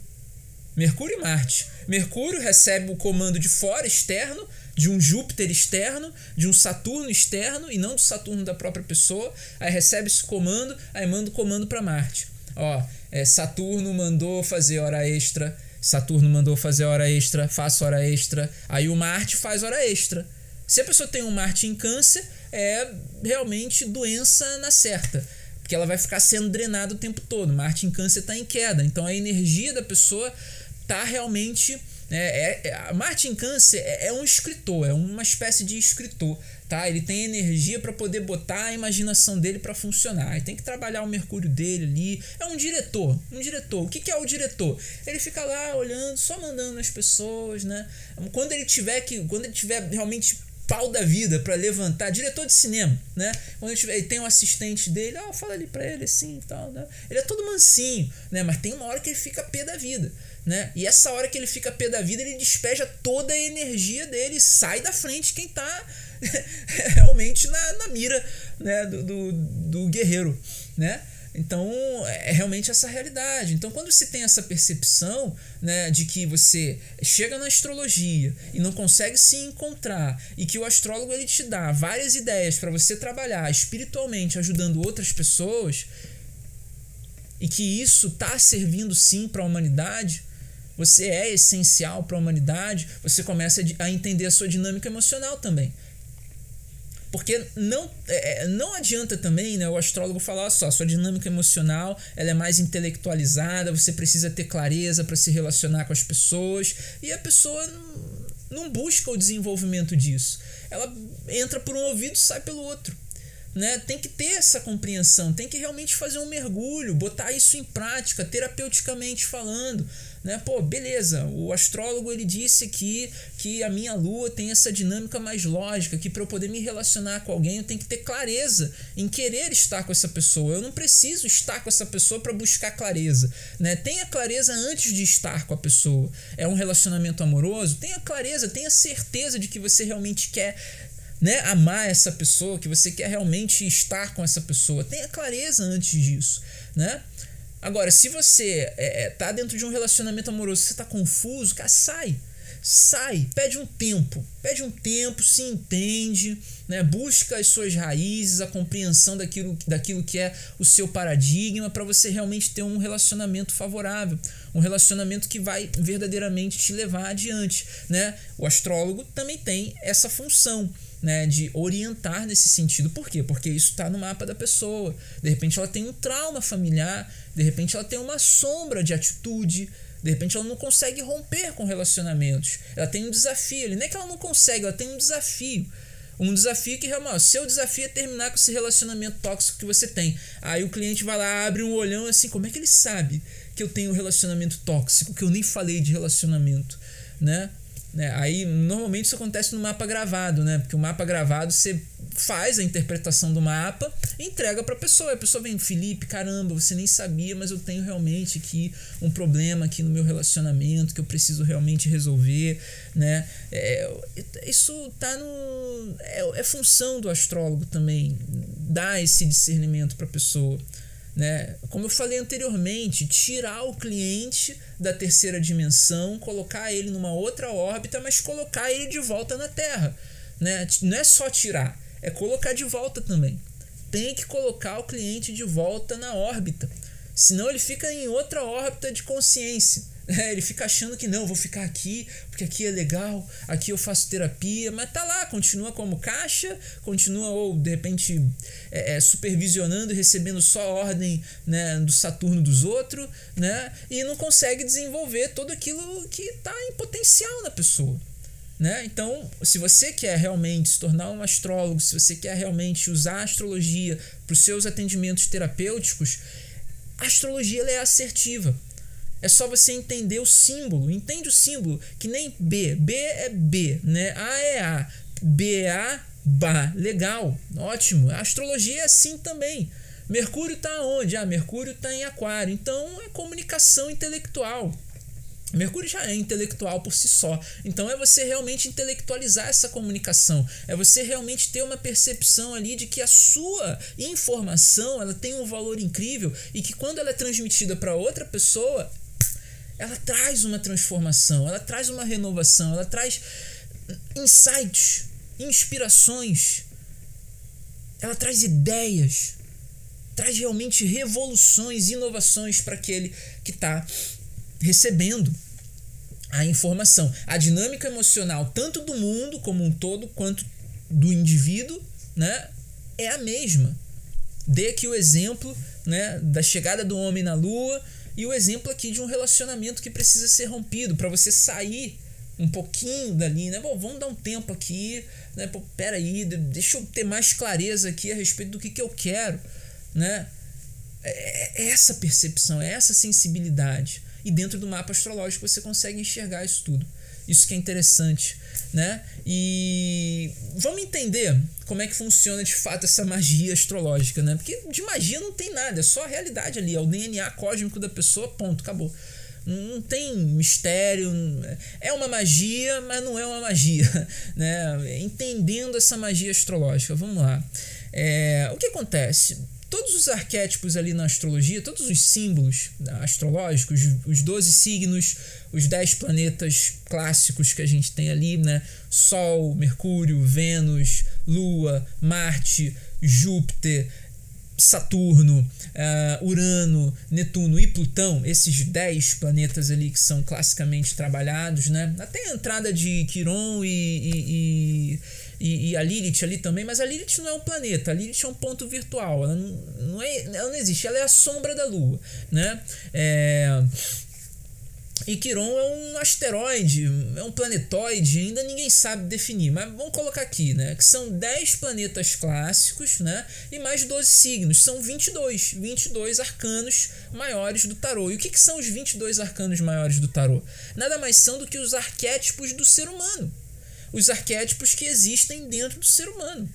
Mercúrio e Marte. Mercúrio recebe o comando de fora, externo, de um Júpiter externo, de um Saturno externo e não do Saturno da própria pessoa. Aí recebe esse comando, aí manda o comando para Marte. Ó, é, Saturno mandou fazer hora extra Saturno mandou fazer hora extra, faço hora extra. Aí o Marte faz hora extra. Se a pessoa tem um Marte em câncer, é realmente doença na certa. Porque ela vai ficar sendo drenada o tempo todo. Marte em câncer está em queda. Então a energia da pessoa está realmente é, é, é, Marte em Câncer é, é, um escritor, é uma espécie de escritor, tá? Ele tem energia para poder botar a imaginação dele para funcionar. Ele tem que trabalhar o Mercúrio dele ali. É um diretor, um diretor. O que, que é o diretor? Ele fica lá olhando, só mandando as pessoas, né? Quando ele tiver que, quando ele tiver realmente pau da vida para levantar, diretor de cinema, né? Quando ele, tiver, ele tem um assistente dele, ó, oh, fala ali para ele assim, tal, né? Ele é todo mansinho, né? Mas tem uma hora que ele fica pé da vida né? E essa hora que ele fica pé da vida, ele despeja toda a energia dele, sai da frente quem tá realmente na, na mira né? do, do, do guerreiro, né? Então, é realmente essa realidade. Então, quando se tem essa percepção né, de que você chega na astrologia e não consegue se encontrar, e que o astrólogo ele te dá várias ideias para você trabalhar espiritualmente ajudando outras pessoas, e que isso está servindo sim para a humanidade, você é essencial para a humanidade, você começa a entender a sua dinâmica emocional também. Porque não, é, é, não adianta também né, o astrólogo falar só, sua dinâmica emocional ela é mais intelectualizada, você precisa ter clareza para se relacionar com as pessoas, e a pessoa não, não busca o desenvolvimento disso. Ela entra por um ouvido e sai pelo outro. Né? Tem que ter essa compreensão, tem que realmente fazer um mergulho, botar isso em prática, terapeuticamente falando né? Pô, beleza, o astrólogo ele disse aqui que a minha lua tem essa dinâmica mais lógica, que para eu poder me relacionar com alguém eu tenho que ter clareza em querer estar com essa pessoa. Eu não preciso estar com essa pessoa para buscar clareza, né? Tenha clareza antes de estar com a pessoa. É um relacionamento amoroso? Tenha clareza, tenha certeza de que você realmente quer né, amar essa pessoa, que você quer realmente estar com essa pessoa. Tenha clareza antes disso, né? Agora, se você é, é, tá dentro de um relacionamento amoroso, você tá confuso, cara, sai. Sai, pede um tempo, pede um tempo, se entende, né? busca as suas raízes, a compreensão daquilo, daquilo que é o seu paradigma para você realmente ter um relacionamento favorável, um relacionamento que vai verdadeiramente te levar adiante. Né? O astrólogo também tem essa função né, de orientar nesse sentido. Por quê? Porque isso está no mapa da pessoa. De repente ela tem um trauma familiar, de repente ela tem uma sombra de atitude, de repente ela não consegue romper com relacionamentos. Ela tem um desafio. Nem é que ela não consegue, ela tem um desafio. Um desafio que realmente, seu desafio é terminar com esse relacionamento tóxico que você tem. Aí o cliente vai lá, abre um olhão assim, como é que ele sabe que eu tenho um relacionamento tóxico, que eu nem falei de relacionamento, né? Né? Aí normalmente isso acontece no mapa gravado, né? Porque o mapa gravado você faz a interpretação do mapa entrega para a pessoa. A pessoa vem, Felipe, caramba, você nem sabia, mas eu tenho realmente aqui um problema aqui no meu relacionamento que eu preciso realmente resolver, né? É, isso tá no é, é função do astrólogo também dar esse discernimento para a pessoa. Né? Como eu falei anteriormente, tirar o cliente da terceira dimensão, colocar ele numa outra órbita, mas colocar ele de volta na Terra. Né? Não é só tirar, é colocar de volta também. Tem que colocar o cliente de volta na órbita. Senão ele fica em outra órbita de consciência. É, ele fica achando que não, vou ficar aqui, porque aqui é legal, aqui eu faço terapia, mas tá lá, continua como caixa, continua ou de repente é, é, supervisionando recebendo só ordem né, do Saturno dos outros, né? E não consegue desenvolver tudo aquilo que está em potencial na pessoa. Né? Então, se você quer realmente se tornar um astrólogo, se você quer realmente usar a astrologia para os seus atendimentos terapêuticos, a astrologia é assertiva. É só você entender o símbolo. Entende o símbolo, que nem B. B é B, né? A é A. B é A, Bá. Legal, ótimo. A astrologia é assim também. Mercúrio está onde? Ah, Mercúrio está em Aquário. Então é comunicação intelectual. Mercúrio já é intelectual por si só. Então é você realmente intelectualizar essa comunicação. É você realmente ter uma percepção ali de que a sua informação ela tem um valor incrível e que quando ela é transmitida para outra pessoa, ela traz uma transformação, ela traz uma renovação, ela traz insights, inspirações, ela traz ideias, traz realmente revoluções, inovações para aquele que está recebendo a informação. A dinâmica emocional, tanto do mundo como um todo, quanto do indivíduo, né, é a mesma. Dê aqui o exemplo né, da chegada do homem na Lua e o exemplo aqui de um relacionamento que precisa ser rompido para você sair um pouquinho dali, né? Bom, vamos dar um tempo aqui, né? Pô, peraí, deixa eu ter mais clareza aqui a respeito do que, que eu quero, né? É, é essa percepção, é essa sensibilidade. E dentro do mapa astrológico você consegue enxergar isso tudo. Isso que é interessante, né? E vamos entender como é que funciona de fato essa magia astrológica, né? Porque de magia não tem nada, é só a realidade ali, é o DNA cósmico da pessoa, ponto, acabou. Não tem mistério, é uma magia, mas não é uma magia, né? Entendendo essa magia astrológica, vamos lá. É, o que acontece? todos os arquétipos ali na astrologia, todos os símbolos astrológicos, os 12 signos, os 10 planetas clássicos que a gente tem ali, né? Sol, Mercúrio, Vênus, Lua, Marte, Júpiter, Saturno, uh, Urano, Netuno e Plutão, esses 10 planetas ali que são classicamente trabalhados, né? Até a entrada de Quiron e, e, e, e, a Lilith ali também, mas a Lilith não é um planeta, a Lilith é um ponto virtual, ela não, não, é, ela não existe, ela é a sombra da Lua, né? É, e Quiron é um asteroide, é um planetoide, ainda ninguém sabe definir, mas vamos colocar aqui, né? Que são 10 planetas clássicos, né? E mais 12 signos, são 22, 22 arcanos maiores do tarô. E o que, que são os 22 arcanos maiores do tarô? Nada mais são do que os arquétipos do ser humano. Os arquétipos que existem dentro do ser humano.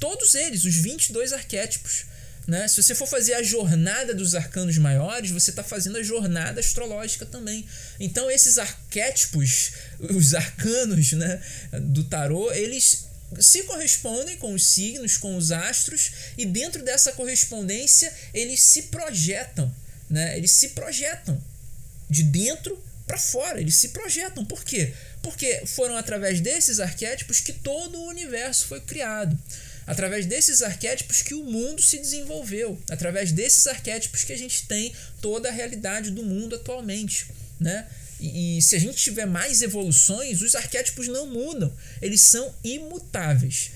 Todos eles, os 22 arquétipos. Né? Se você for fazer a jornada dos arcanos maiores, você está fazendo a jornada astrológica também. Então, esses arquétipos, os arcanos né, do tarô, eles se correspondem com os signos, com os astros, e dentro dessa correspondência eles se projetam. Né? Eles se projetam de dentro para fora, eles se projetam. Por quê? Porque foram através desses arquétipos que todo o universo foi criado através desses arquétipos que o mundo se desenvolveu, através desses arquétipos que a gente tem toda a realidade do mundo atualmente, né? E, se a gente tiver mais evoluções, os arquétipos não mudam, eles são imutáveis.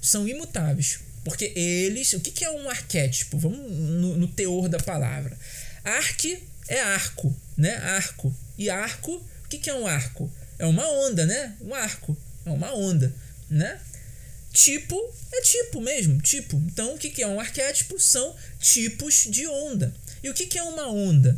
São imutáveis. Porque eles. O que, que é um arquétipo? Vamos no, no teor da palavra. Arque é arco, né? Arco. E arco, o que, que é um arco? É uma onda, né? Um arco. É uma onda, né? Tipo é tipo mesmo, tipo. Então, o que é um arquétipo? São tipos de onda. E o que é uma onda?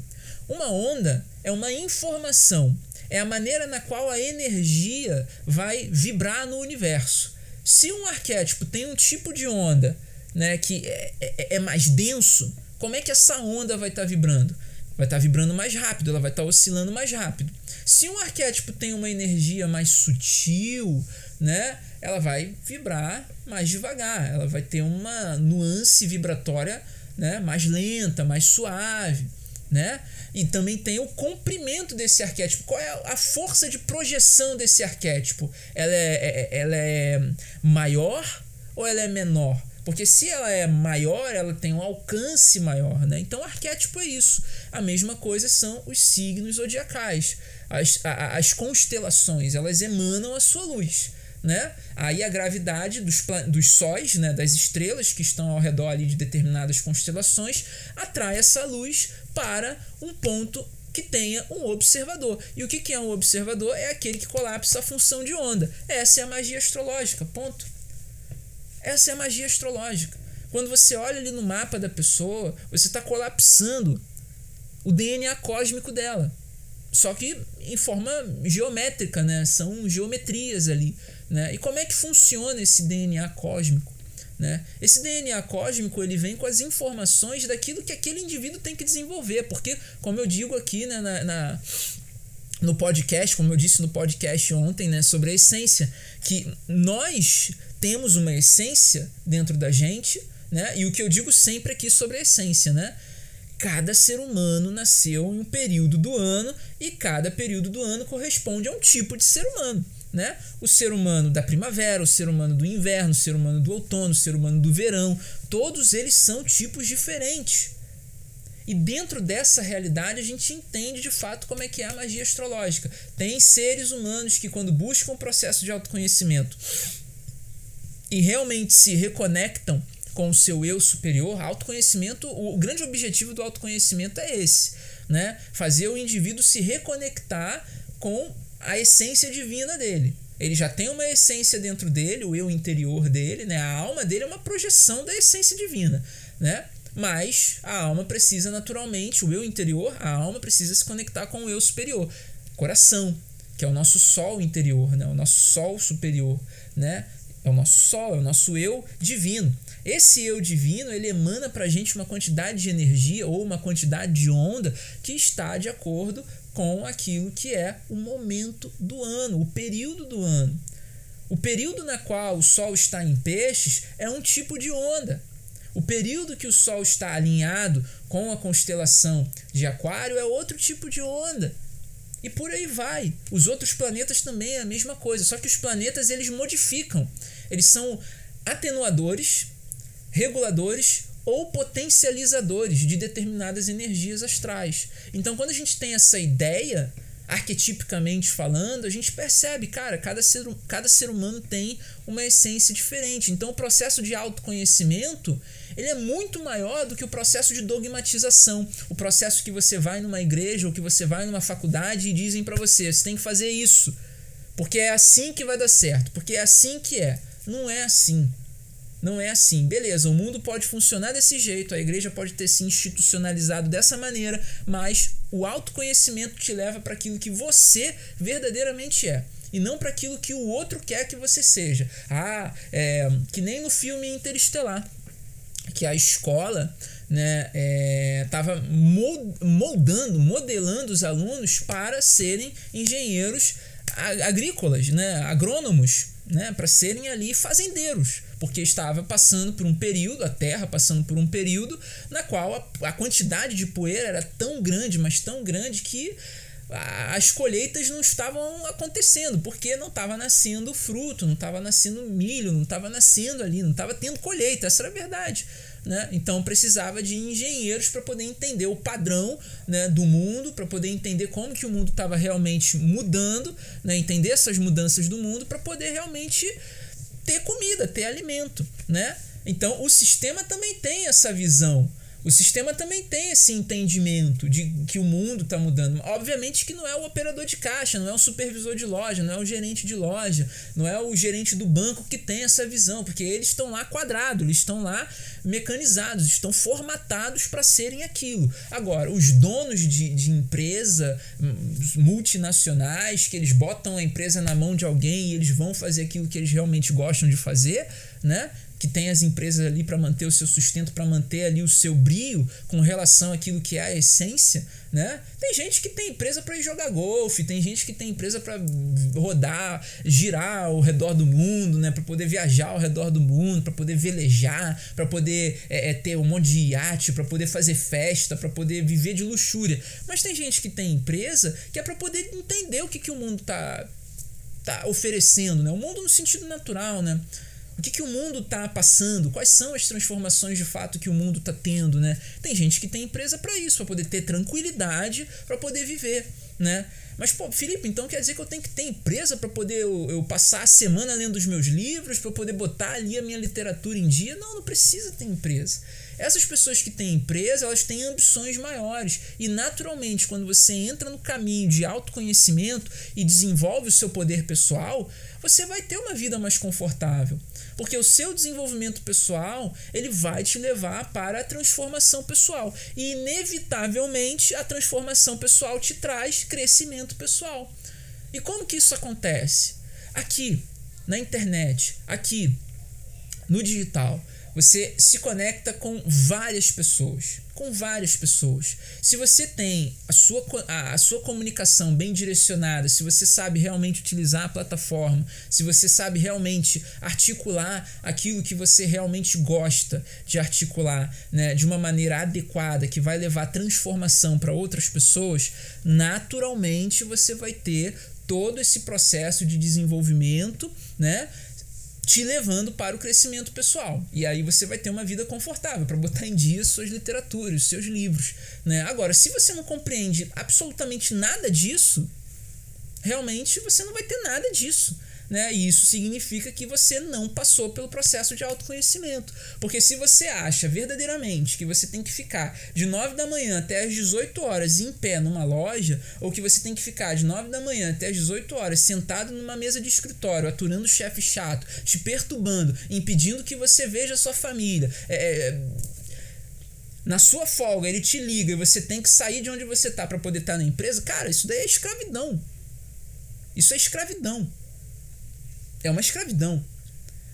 Uma onda é uma informação, é a maneira na qual a energia vai vibrar no universo. Se um arquétipo tem um tipo de onda né, que é, é, é mais denso, como é que essa onda vai estar tá vibrando? Vai estar tá vibrando mais rápido, ela vai estar tá oscilando mais rápido. Se um arquétipo tem uma energia mais sutil, né, ela vai vibrar mais devagar, ela vai ter uma nuance vibratória né, mais lenta, mais suave. Né? E também tem o comprimento desse arquétipo. Qual é a força de projeção desse arquétipo? Ela é, é, é ela é maior ou ela é menor? Porque se ela é maior, ela tem um alcance maior, né? Então, arquétipo é isso. A mesma coisa são os signos zodiacais. As, a, as constelações, elas emanam a sua luz né? Aí a gravidade dos, dos sóis, né, das estrelas que estão ao redor ali de determinadas constelações, atrai essa luz para um ponto que tenha um observador. E o que é um observador? É aquele que colapsa a função de onda. Essa é a magia astrológica, ponto. Essa é a magia astrológica. Quando você olha ali no mapa da pessoa, você está colapsando o DNA cósmico dela. Só que em forma geométrica, né? São geometrias ali. Né? E como é que funciona esse DNA cósmico? Né? Esse DNA cósmico ele vem com as informações daquilo que aquele indivíduo tem que desenvolver, porque, como eu digo aqui né, na, na no podcast, como eu disse no podcast ontem, né, sobre a essência, que nós temos uma essência dentro da gente, né? E o que eu digo sempre aqui sobre a essência, né? Cada ser humano nasceu em um período do ano e cada período do ano corresponde a um tipo de ser humano né? O ser humano da primavera, o ser humano do inverno, o ser humano do outono, o ser humano do verão, todos eles são tipos diferentes. E dentro dessa realidade a gente entende de fato como é que é a magia astrológica. Tem seres humanos que quando buscam o processo de autoconhecimento e realmente se reconectam com o seu eu superior, autoconhecimento, o grande objetivo do autoconhecimento é esse, né? Fazer o indivíduo se reconectar com a essência divina dele. Ele já tem uma essência dentro dele, o eu interior dele, né? A alma dele é uma projeção da essência divina, né? Mas a alma precisa naturalmente, o eu interior, a alma precisa se conectar com o eu superior, coração, que é o nosso sol interior, né? O nosso sol superior, né? É o nosso sol, é o nosso eu divino. Esse eu divino, ele emana para a gente uma quantidade de energia ou uma quantidade de onda que está de acordo com aquilo que é o momento do ano, o período do ano. O período na qual o Sol está em peixes é um tipo de onda. O período que o Sol está alinhado com a constelação de Aquário é outro tipo de onda. E por aí vai. Os outros planetas também é a mesma coisa, só que os planetas eles modificam. Eles são atenuadores, reguladores ou potencializadores de determinadas energias astrais. Então, quando a gente tem essa ideia, arquetipicamente falando, a gente percebe, cara, cada ser, cada ser humano tem uma essência diferente. Então, o processo de autoconhecimento ele é muito maior do que o processo de dogmatização. O processo que você vai numa igreja ou que você vai numa faculdade e dizem para você, você tem que fazer isso, porque é assim que vai dar certo, porque é assim que é. Não é assim. Não é assim. Beleza, o mundo pode funcionar desse jeito, a igreja pode ter se institucionalizado dessa maneira, mas o autoconhecimento te leva para aquilo que você verdadeiramente é e não para aquilo que o outro quer que você seja. Ah, é, que nem no filme Interestelar, que a escola né, é, moldando, modelando os alunos para serem engenheiros agrícolas, né, agrônomos, né, para serem ali fazendeiros porque estava passando por um período, a Terra passando por um período na qual a, a quantidade de poeira era tão grande, mas tão grande que as colheitas não estavam acontecendo, porque não estava nascendo fruto, não estava nascendo milho, não estava nascendo ali, não estava tendo colheita, essa era a verdade. Né? Então precisava de engenheiros para poder entender o padrão né, do mundo, para poder entender como que o mundo estava realmente mudando, né, entender essas mudanças do mundo, para poder realmente ter comida, ter alimento, né? Então o sistema também tem essa visão. O sistema também tem esse entendimento de que o mundo está mudando. Obviamente que não é o operador de caixa, não é o supervisor de loja, não é o gerente de loja, não é o gerente do banco que tem essa visão, porque eles estão lá quadrados, eles estão lá mecanizados, estão formatados para serem aquilo. Agora, os donos de, de empresa hum, multinacionais, que eles botam a empresa na mão de alguém e eles vão fazer aquilo que eles realmente gostam de fazer, né? Que tem as empresas ali para manter o seu sustento, para manter ali o seu brio com relação àquilo que é a essência, né? Tem gente que tem empresa para ir jogar golfe, tem gente que tem empresa para rodar, girar ao redor do mundo, né? Para poder viajar ao redor do mundo, para poder velejar, para poder é, é, ter um monte de iate, para poder fazer festa, para poder viver de luxúria. Mas tem gente que tem empresa que é para poder entender o que, que o mundo tá tá oferecendo, né? O mundo no sentido natural, né? O que, que o mundo está passando? Quais são as transformações de fato que o mundo está tendo, né? Tem gente que tem empresa para isso, para poder ter tranquilidade, para poder viver, né? Mas, pô, Felipe, então quer dizer que eu tenho que ter empresa para poder eu, eu, passar a semana lendo os meus livros, para poder botar ali a minha literatura em dia? Não, não precisa ter empresa. Essas pessoas que têm empresa, elas têm ambições maiores. E naturalmente, quando você entra no caminho de autoconhecimento e desenvolve o seu poder pessoal, você vai ter uma vida mais confortável. Porque o seu desenvolvimento pessoal, ele vai te levar para a transformação pessoal. E inevitavelmente a transformação pessoal te traz crescimento pessoal. E como que isso acontece? Aqui, na internet, aqui no digital, você se conecta com várias pessoas. Com várias pessoas. Se você tem a sua, a, a, sua comunicação bem direcionada, se você sabe realmente utilizar a plataforma, se você sabe realmente articular aquilo que você realmente gosta de articular né, de uma maneira adequada, que vai levar transformação para outras pessoas, naturalmente você vai ter todo esse processo de desenvolvimento, né? Te levando para o crescimento pessoal. E aí você vai ter uma vida confortável para botar em dia suas literaturas, seus livros. Né? Agora, se você não compreende absolutamente nada disso, realmente você não vai ter nada disso né? E isso significa que você não passou pelo processo de autoconhecimento. Porque se você acha verdadeiramente que você tem que ficar de 9 da manhã até as 18 horas em pé numa loja, ou que você tem que ficar de 9 da manhã até as 18 horas sentado numa mesa de escritório, aturando o chefe chato, te perturbando, impedindo que você veja a sua família, é, é na sua folga ele te liga e você tem que sair de onde você tá para poder estar tá na empresa, cara, isso daí é escravidão. Isso é escravidão. É uma escravidão.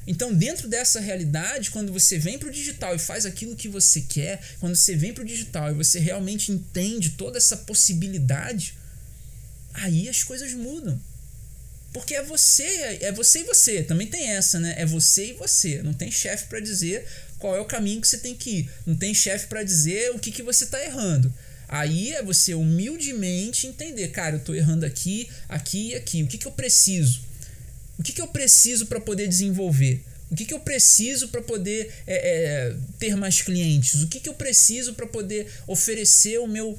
Então, dentro dessa realidade, quando você vem para o digital e faz aquilo que você quer, quando você vem para o digital e você realmente entende toda essa possibilidade, aí as coisas mudam. Porque é você, é você e você. Também tem essa, né? É você e você. Não tem chefe para dizer qual é o caminho que você tem que ir. Não tem chefe para dizer o que, que você tá errando. Aí é você humildemente entender, cara, eu tô errando aqui, aqui e aqui. O que, que eu preciso? O que, que eu preciso para poder desenvolver? O que, que eu preciso para poder é, é, ter mais clientes? O que, que eu preciso para poder oferecer o meu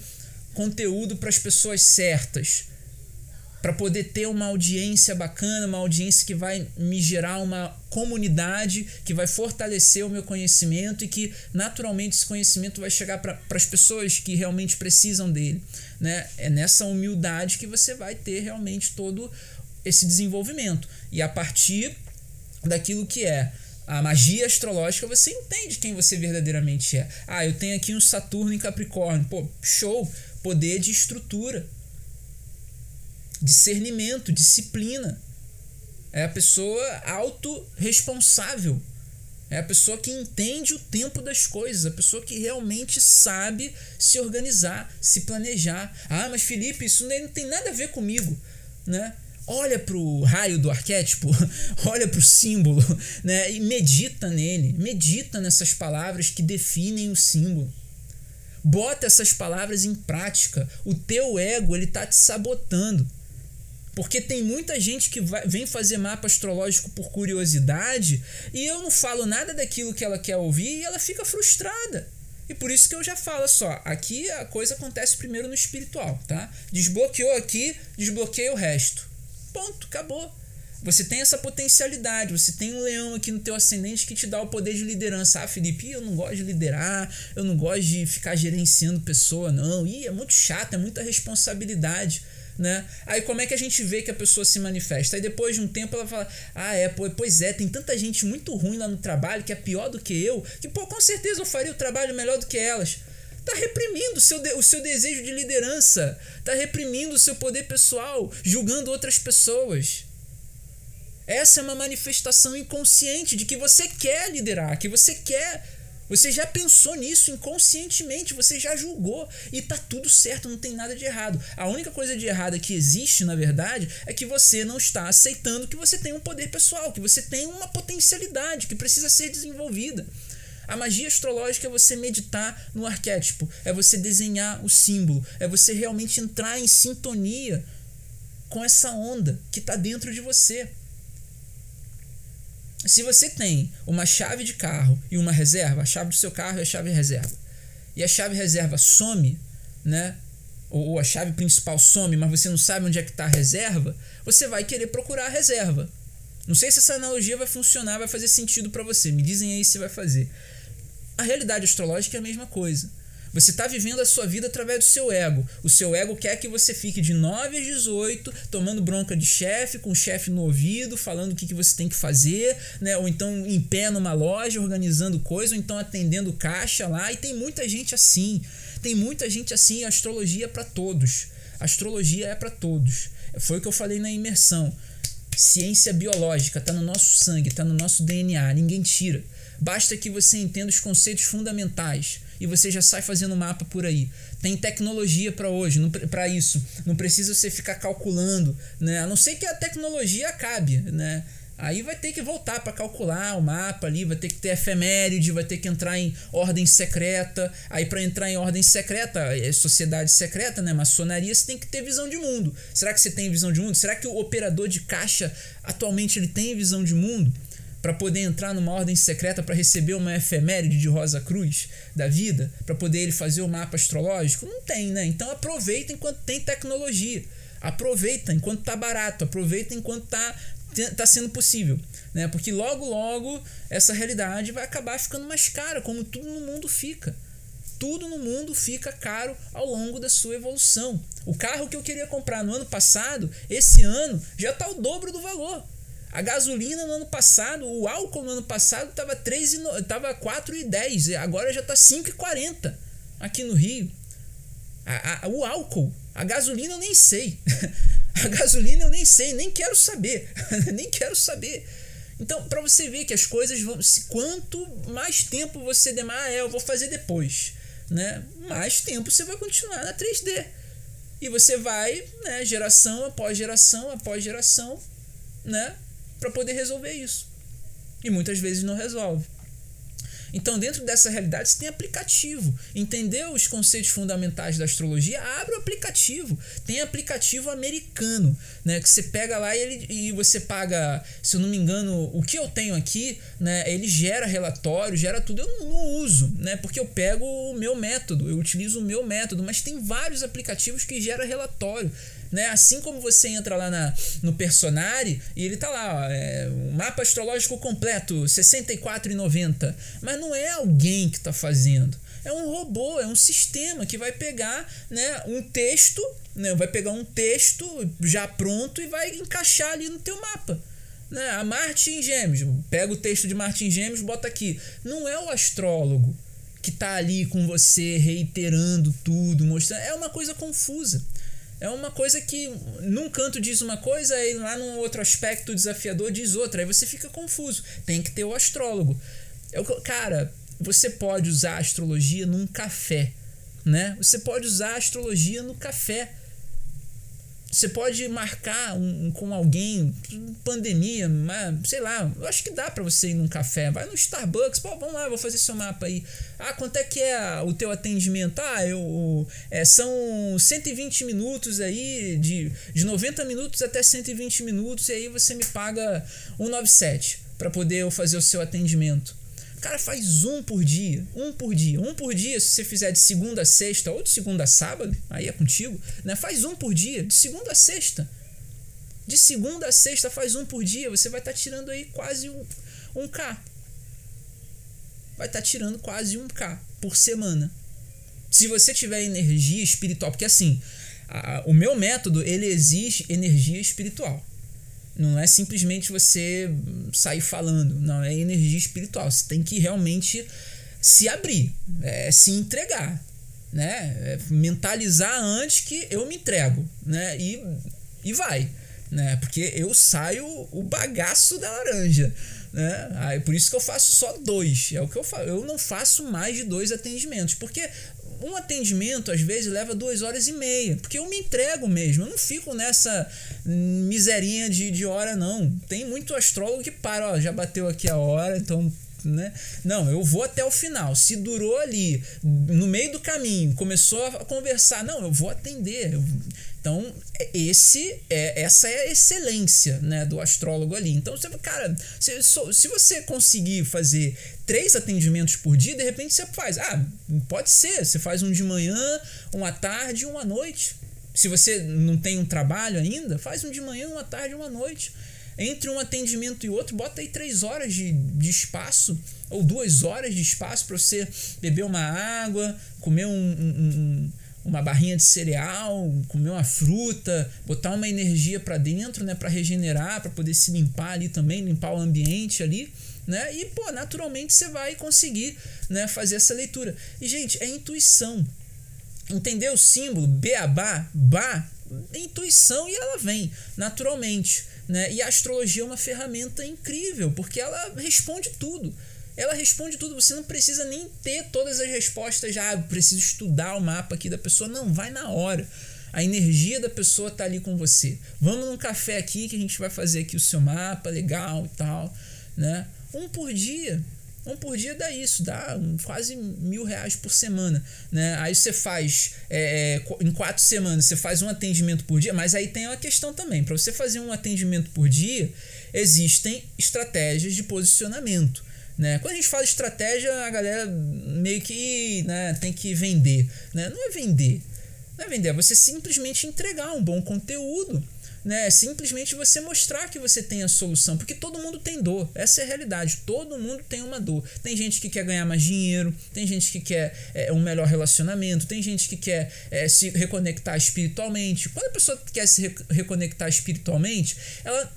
conteúdo para as pessoas certas? para poder ter uma audiência bacana, uma audiência que vai me gerar uma comunidade, que vai fortalecer o meu conhecimento e que naturalmente esse conhecimento vai chegar para as pessoas que realmente precisam dele. Né? É nessa humildade que você vai ter realmente todo esse desenvolvimento. E a partir daquilo que é a magia astrológica, você entende quem você verdadeiramente é. Ah, eu tenho aqui um Saturno em Capricórnio. Pô, show! Poder de estrutura discernimento, disciplina. É a pessoa autorresponsável. É a pessoa que entende o tempo das coisas, a pessoa que realmente sabe se organizar, se planejar. Ah, mas Felipe, isso não tem nada a ver comigo, né? Olha para o raio do arquétipo, olha para o símbolo, né? E medita nele, medita nessas palavras que definem o símbolo. Bota essas palavras em prática. O teu ego ele tá te sabotando. Porque tem muita gente que vai, vem fazer mapa astrológico por curiosidade e eu não falo nada daquilo que ela quer ouvir e ela fica frustrada. E por isso que eu já falo só, aqui a coisa acontece primeiro no espiritual, tá? Desbloqueou aqui, desbloqueia o resto. Ponto, acabou. Você tem essa potencialidade, você tem um leão aqui no teu ascendente que te dá o poder de liderança. Ah, Felipe, eu não gosto de liderar, eu não gosto de ficar gerenciando pessoa, não. Ih, é muito chato, é muita responsabilidade né? Aí como é que a gente vê que a pessoa se manifesta? Aí depois de um tempo ela fala: "Ah, é, pois é, tem tanta gente muito ruim lá no trabalho que é pior do que eu, que pô, com certeza eu faria o trabalho melhor do que elas". Tá reprimindo o seu, o seu desejo de liderança, tá reprimindo o seu poder pessoal, julgando outras pessoas. Essa é uma manifestação inconsciente de que você quer liderar, que você quer você já pensou nisso inconscientemente, você já julgou e tá tudo certo, não tem nada de errado. A única coisa de errada que existe, na verdade, é que você não está aceitando que você tem um poder pessoal, que você tem uma potencialidade que precisa ser desenvolvida. A magia astrológica é você meditar no arquétipo, é você desenhar o símbolo, é você realmente entrar em sintonia com essa onda que está dentro de você. Se você tem uma chave de carro e uma reserva, a chave do seu carro é a chave reserva, e a chave reserva some, né? Ou a chave principal some, mas você não sabe onde é que está a reserva, você vai querer procurar a reserva. Não sei se essa analogia vai funcionar, vai fazer sentido para você. Me dizem aí se vai fazer. A realidade astrológica é a mesma coisa. Você está vivendo a sua vida através do seu ego. O seu ego quer que você fique de 9 às 18, tomando bronca de chefe, com o chefe no ouvido, falando o que, que você tem que fazer, né? Ou então em pé numa loja, organizando coisa, ou então atendendo caixa lá. E tem muita gente assim. Tem muita gente assim. A astrologia é para todos. A astrologia é para todos. Foi o que eu falei na imersão. Ciência biológica está no nosso sangue, está no nosso DNA, ninguém tira. Basta que você entenda os conceitos fundamentais e você já sai fazendo mapa por aí. Tem tecnologia para hoje, para isso. Não precisa você ficar calculando, né? A não ser que a tecnologia acabe, né? Aí vai ter que voltar para calcular o mapa ali, vai ter que ter efeméride, vai ter que entrar em ordem secreta. Aí para entrar em ordem secreta, é sociedade secreta, né, maçonaria, você tem que ter visão de mundo. Será que você tem visão de mundo? Será que o operador de caixa atualmente ele tem visão de mundo? Para poder entrar numa ordem secreta para receber uma efeméride de Rosa Cruz da vida, para poder ele fazer o mapa astrológico? Não tem, né? Então aproveita enquanto tem tecnologia. Aproveita enquanto tá barato, aproveita enquanto tá tá sendo possível, né? Porque logo logo essa realidade vai acabar ficando mais cara, como tudo no mundo fica. Tudo no mundo fica caro ao longo da sua evolução. O carro que eu queria comprar no ano passado, esse ano já está o dobro do valor. A gasolina no ano passado, o álcool no ano passado estava tava 4,10, agora já está 5,40 aqui no Rio. A, a, o álcool, a gasolina eu nem sei. a gasolina eu nem sei, nem quero saber. nem quero saber. Então, para você ver que as coisas vão. Se, quanto mais tempo você demar, ah, é, eu vou fazer depois. Né? Mais tempo você vai continuar na 3D. E você vai, né, geração após geração após geração, né, para poder resolver isso. E muitas vezes não resolve. Então, dentro dessa realidade, você tem aplicativo. Entendeu os conceitos fundamentais da astrologia? Abre o aplicativo. Tem aplicativo americano, né? Que você pega lá e, ele, e você paga, se eu não me engano, o que eu tenho aqui, né? Ele gera relatório, gera tudo. Eu não, não uso, né? Porque eu pego o meu método, eu utilizo o meu método, mas tem vários aplicativos que geram relatório né? Assim como você entra lá na, no Personari e ele tá lá, ó, é, mapa astrológico completo, R$ 64,90. Mas não é alguém que está fazendo. É um robô, é um sistema que vai pegar né, um texto, né, vai pegar um texto já pronto e vai encaixar ali no teu mapa. Né? A Marte em Gêmeos, pega o texto de Marte em Gêmeos, bota aqui. Não é o astrólogo que está ali com você reiterando tudo, mostrando. É uma coisa confusa. É uma coisa que num canto diz uma coisa e lá num outro aspecto desafiador diz outra. Aí você fica confuso. Tem que ter o astrólogo. Eu, cara, você pode usar a astrologia num café, né? Você pode usar a astrologia no café. Você pode marcar um, um, com alguém, pandemia, mas, sei lá, eu acho que dá para você ir num café. Vai no Starbucks, pô, vamos lá, vou fazer seu mapa aí. Ah, quanto é que é o teu atendimento? Ah, eu, é, são 120 minutos aí, de, de 90 minutos até 120 minutos, e aí você me paga 197 para poder eu fazer o seu atendimento. Cara, faz um por dia. Um por dia. Um por dia, se você fizer de segunda a sexta ou de segunda a sábado, aí é contigo, né? Faz um por dia, de segunda a sexta. De segunda a sexta, faz um por dia. Você vai estar tá tirando aí quase um, um K. Vai estar tá tirando quase um K por semana. Se você tiver energia espiritual, porque assim, a, o meu método ele exige energia espiritual. Não é simplesmente você sair falando, não, é energia espiritual. Você tem que realmente se abrir, é, se entregar, né? É mentalizar antes que eu me entrego, né? E, e vai, né? Porque eu saio o bagaço da laranja, né? Aí, por isso que eu faço só dois, é o que eu faço. Eu não faço mais de dois atendimentos, porque um atendimento às vezes leva duas horas e meia, porque eu me entrego mesmo, eu não fico nessa miserinha de, de hora, não. Tem muito astrólogo que para, ó, já bateu aqui a hora, então né? Não, eu vou até o final. Se durou ali, no meio do caminho, começou a conversar, não, eu vou atender. Eu, então, é, esse é, essa é a excelência né, do astrólogo ali. Então, você, cara, se, se você conseguir fazer três atendimentos por dia, de repente você faz. Ah, pode ser, você faz um de manhã, um à tarde e um à noite. Se você não tem um trabalho ainda, faz um de manhã, uma tarde e uma noite. Entre um atendimento e outro, bota aí três horas de, de espaço, ou duas horas de espaço para você beber uma água, comer um, um, um uma barrinha de cereal, comer uma fruta, botar uma energia para dentro, né, para regenerar, para poder se limpar ali também, limpar o ambiente ali, né? E pô, naturalmente você vai conseguir, né, fazer essa leitura. E gente, é intuição. Entender o símbolo beabá, ba, intuição e ela vem naturalmente, né? E a astrologia é uma ferramenta incrível, porque ela responde tudo ela responde tudo. Você não precisa nem ter todas as respostas. Já ah, preciso estudar o mapa aqui da pessoa. Não, vai na hora. A energia da pessoa tá ali com você. Vamos num café aqui que a gente vai fazer aqui o seu mapa legal e tal, né? Um por dia. Um por dia dá isso, dá quase mil reais por semana, né? Aí você faz é, é em quatro semanas você faz um atendimento por dia, mas aí tem uma questão também. Para você fazer um atendimento por dia, existem estratégias de posicionamento. Né? Quando a gente fala estratégia, a galera meio que né, tem que vender. Né? Não é vender. Não é vender, é você simplesmente entregar um bom conteúdo. Né? É simplesmente você mostrar que você tem a solução. Porque todo mundo tem dor. Essa é a realidade. Todo mundo tem uma dor. Tem gente que quer ganhar mais dinheiro, tem gente que quer é, um melhor relacionamento, tem gente que quer é, se reconectar espiritualmente. Quando a pessoa quer se re reconectar espiritualmente, ela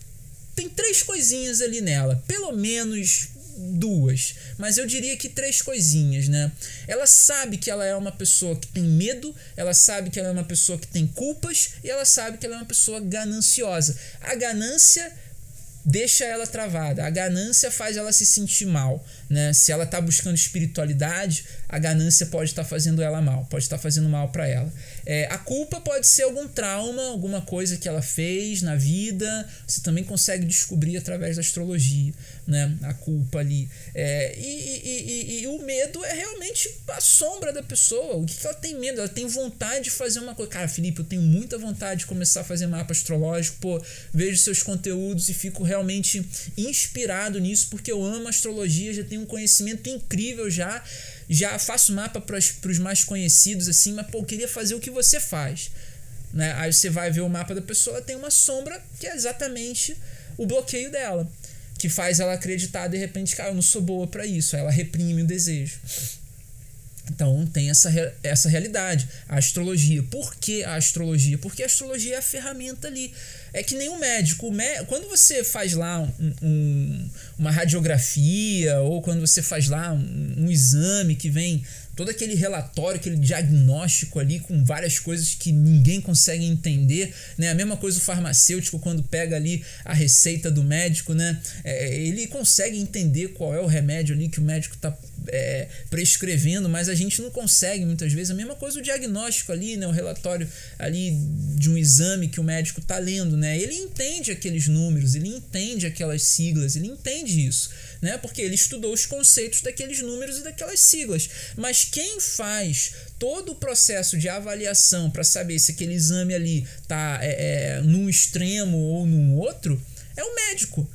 tem três coisinhas ali nela. Pelo menos duas, mas eu diria que três coisinhas, né? Ela sabe que ela é uma pessoa que tem medo, ela sabe que ela é uma pessoa que tem culpas e ela sabe que ela é uma pessoa gananciosa. A ganância deixa ela travada. A ganância faz ela se sentir mal, né? Se ela está buscando espiritualidade, a ganância pode estar tá fazendo ela mal, pode estar tá fazendo mal para ela. É, a culpa pode ser algum trauma, alguma coisa que ela fez na vida. Você também consegue descobrir através da astrologia, né? A culpa ali. É, e, e, e, e, o medo é realmente a sombra da pessoa. O que, que ela tem medo? Ela tem vontade de fazer uma coisa. Cara, Felipe, eu tenho muita vontade de começar a fazer mapa astrológico. Pô, vejo seus conteúdos e fico realmente inspirado nisso porque eu amo astrologia, já tenho um conhecimento incrível já já faço mapa para os mais conhecidos assim, mas pô, eu queria fazer o que você faz. Né? Aí você vai ver o mapa da pessoa, tem uma sombra que é exatamente o bloqueio dela, que faz ela acreditar de repente, cara, eu não sou boa para isso, ela reprime o desejo. Então tem essa, essa realidade, a astrologia. Por que a astrologia? Porque a astrologia é a ferramenta ali. É que nem o médico. Quando você faz lá um, um, uma radiografia, ou quando você faz lá um, um exame que vem todo aquele relatório, aquele diagnóstico ali com várias coisas que ninguém consegue entender, né? A mesma coisa o farmacêutico quando pega ali a receita do médico, né? É, ele consegue entender qual é o remédio ali que o médico está é, prescrevendo, mas a gente não consegue muitas vezes. A mesma coisa o diagnóstico ali, né? O relatório ali de um exame que o médico está lendo, né? Ele entende aqueles números, ele entende aquelas siglas, ele entende isso, né? Porque ele estudou os conceitos daqueles números e daquelas siglas. Mas quem faz todo o processo de avaliação para saber se aquele exame ali está é, é, num extremo ou num outro é o médico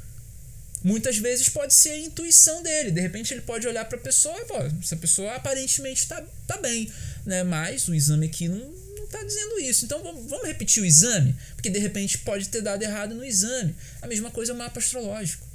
muitas vezes pode ser a intuição dele. De repente ele pode olhar para a pessoa e, pô, essa pessoa aparentemente está tá bem, né? Mas o exame aqui não, não tá dizendo isso. Então vamos repetir o exame, porque de repente pode ter dado errado no exame. A mesma coisa é o mapa astrológico.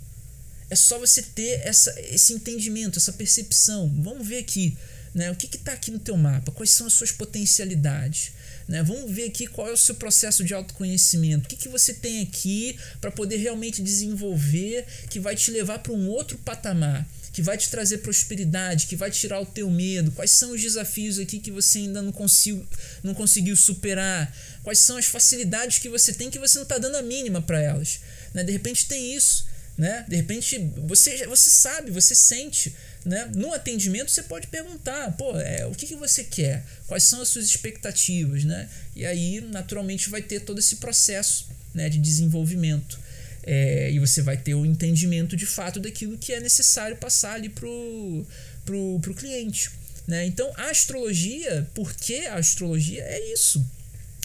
É só você ter essa, esse entendimento, essa percepção. Vamos ver aqui, né? O que está aqui no teu mapa? Quais são as suas potencialidades? Né? Vamos ver aqui qual é o seu processo de autoconhecimento. O que, que você tem aqui para poder realmente desenvolver que vai te levar para um outro patamar, que vai te trazer prosperidade, que vai tirar o teu medo. Quais são os desafios aqui que você ainda não, consigo, não conseguiu superar? Quais são as facilidades que você tem que você não está dando a mínima para elas? Né? De repente tem isso. Né? De repente você, você sabe, você sente. Né? No atendimento você pode perguntar, pô, é, o que, que você quer? Quais são as suas expectativas? Né? E aí, naturalmente, vai ter todo esse processo né, de desenvolvimento. É, e você vai ter o entendimento de fato daquilo que é necessário passar ali pro, pro, pro cliente. Né? Então, a astrologia, por que a astrologia? É isso.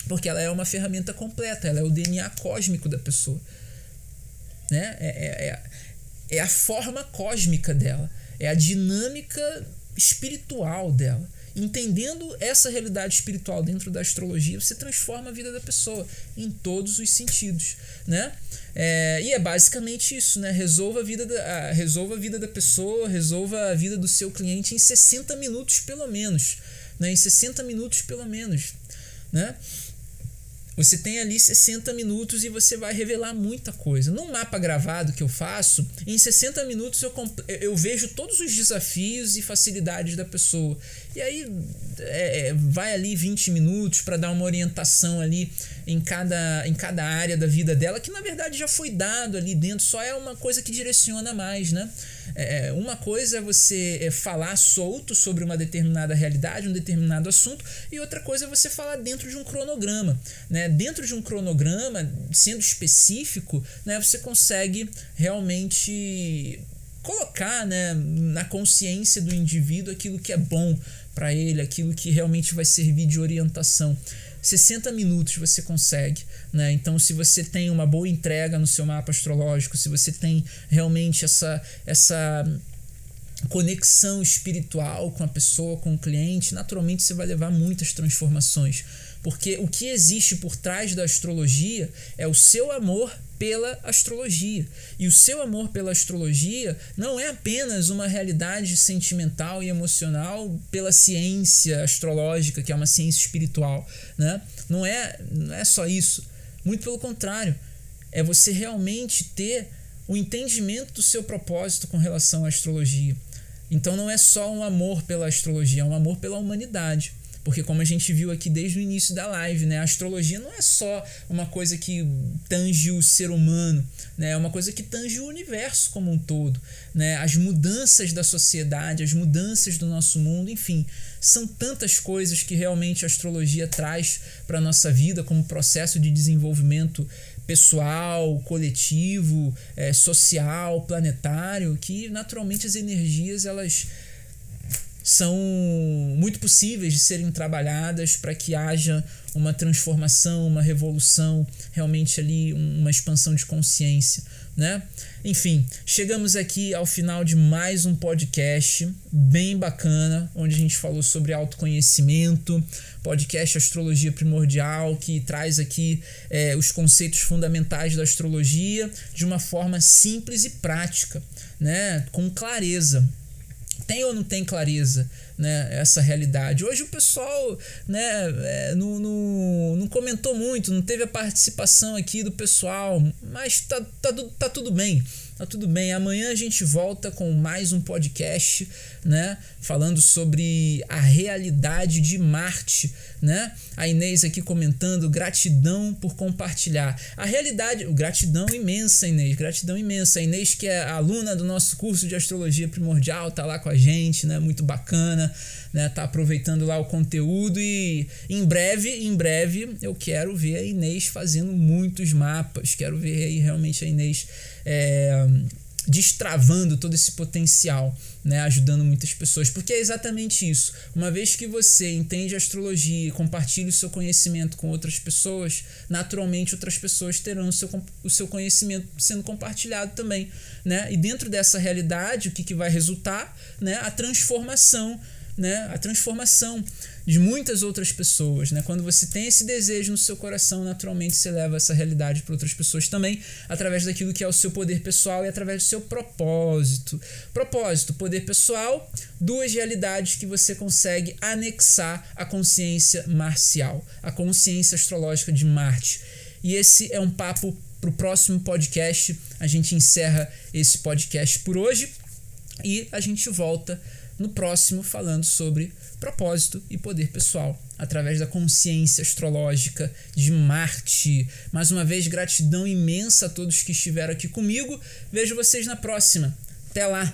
Porque ela é uma ferramenta completa, ela é o DNA cósmico da pessoa. Né? É, é, é, é a forma cósmica dela é a dinâmica espiritual dela. Entendendo essa realidade espiritual dentro da astrologia, você transforma a vida da pessoa em todos os sentidos, né? É, e é basicamente isso, né? Resolva a, vida da, resolva a vida da pessoa, resolva a vida do seu cliente em 60 minutos pelo menos, né? Em 60 minutos pelo menos, né? Você tem ali 60 minutos e você vai revelar muita coisa. No mapa gravado que eu faço, em 60 minutos eu, eu vejo todos os desafios e facilidades da pessoa. E aí é, é vai ali 20 minutos para dar uma orientação ali em cada, em cada área da vida dela, que na verdade já foi dado ali dentro, só é uma coisa que direciona mais, né? É, é, uma coisa é você é, falar solto sobre uma determinada realidade, um determinado assunto, e outra coisa é você falar dentro de um cronograma. Né? Dentro de um cronograma, sendo específico, né, você consegue realmente colocar né, na consciência do indivíduo aquilo que é bom para ele, aquilo que realmente vai servir de orientação. 60 minutos você consegue, né? Então, se você tem uma boa entrega no seu mapa astrológico, se você tem realmente essa essa conexão espiritual com a pessoa, com o cliente, naturalmente você vai levar muitas transformações. Porque o que existe por trás da astrologia é o seu amor pela astrologia. E o seu amor pela astrologia não é apenas uma realidade sentimental e emocional pela ciência astrológica, que é uma ciência espiritual. Né? Não, é, não é só isso. Muito pelo contrário. É você realmente ter o entendimento do seu propósito com relação à astrologia. Então não é só um amor pela astrologia, é um amor pela humanidade Porque como a gente viu aqui desde o início da live, né, a astrologia não é só uma coisa que tange o ser humano, né, é uma coisa que tange o universo como um todo, né, as mudanças da sociedade, as mudanças do nosso mundo, enfim, são tantas coisas que realmente a astrologia traz para a nossa vida como processo de desenvolvimento pessoal, coletivo, é, social, planetário, que naturalmente as energias elas são muito possíveis de serem trabalhadas para que haja uma transformação, uma revolução, realmente ali uma expansão de consciência, né? Enfim, chegamos aqui ao final de mais um podcast bem bacana, onde a gente falou sobre autoconhecimento, podcast Astrologia Primordial, que traz aqui é, os conceitos fundamentais da astrologia de uma forma simples e prática, né? Com clareza tem ou não tem clareza né, essa realidade? Hoje o pessoal né, é, não, não, não comentou muito, não teve a participação aqui do pessoal, mas tá, tá, tá tudo bem. Tá tudo bem. Amanhã a gente volta com mais um podcast, né? Falando sobre a realidade de Marte, né? A Inês aqui comentando gratidão por compartilhar. A realidade, gratidão imensa, Inês, gratidão imensa. A Inês que é aluna do nosso curso de astrologia primordial, tá lá com a gente, né? Muito bacana, né? Tá aproveitando lá o conteúdo e em breve, em breve eu quero ver a Inês fazendo muitos mapas. Quero ver aí realmente a Inês é, destravando todo esse potencial, né, ajudando muitas pessoas, porque é exatamente isso. Uma vez que você entende astrologia e compartilha o seu conhecimento com outras pessoas, naturalmente outras pessoas terão o seu, o seu conhecimento sendo compartilhado também, né? E dentro dessa realidade, o que, que vai resultar, né? A transformação né, a transformação de muitas outras pessoas. Né? Quando você tem esse desejo no seu coração, naturalmente você leva essa realidade para outras pessoas também, através daquilo que é o seu poder pessoal e através do seu propósito. Propósito, poder pessoal, duas realidades que você consegue anexar à consciência marcial, à consciência astrológica de Marte. E esse é um papo para o próximo podcast. A gente encerra esse podcast por hoje e a gente volta no próximo falando sobre propósito e poder pessoal através da consciência astrológica de Marte. Mais uma vez, gratidão imensa a todos que estiveram aqui comigo. Vejo vocês na próxima. Até lá!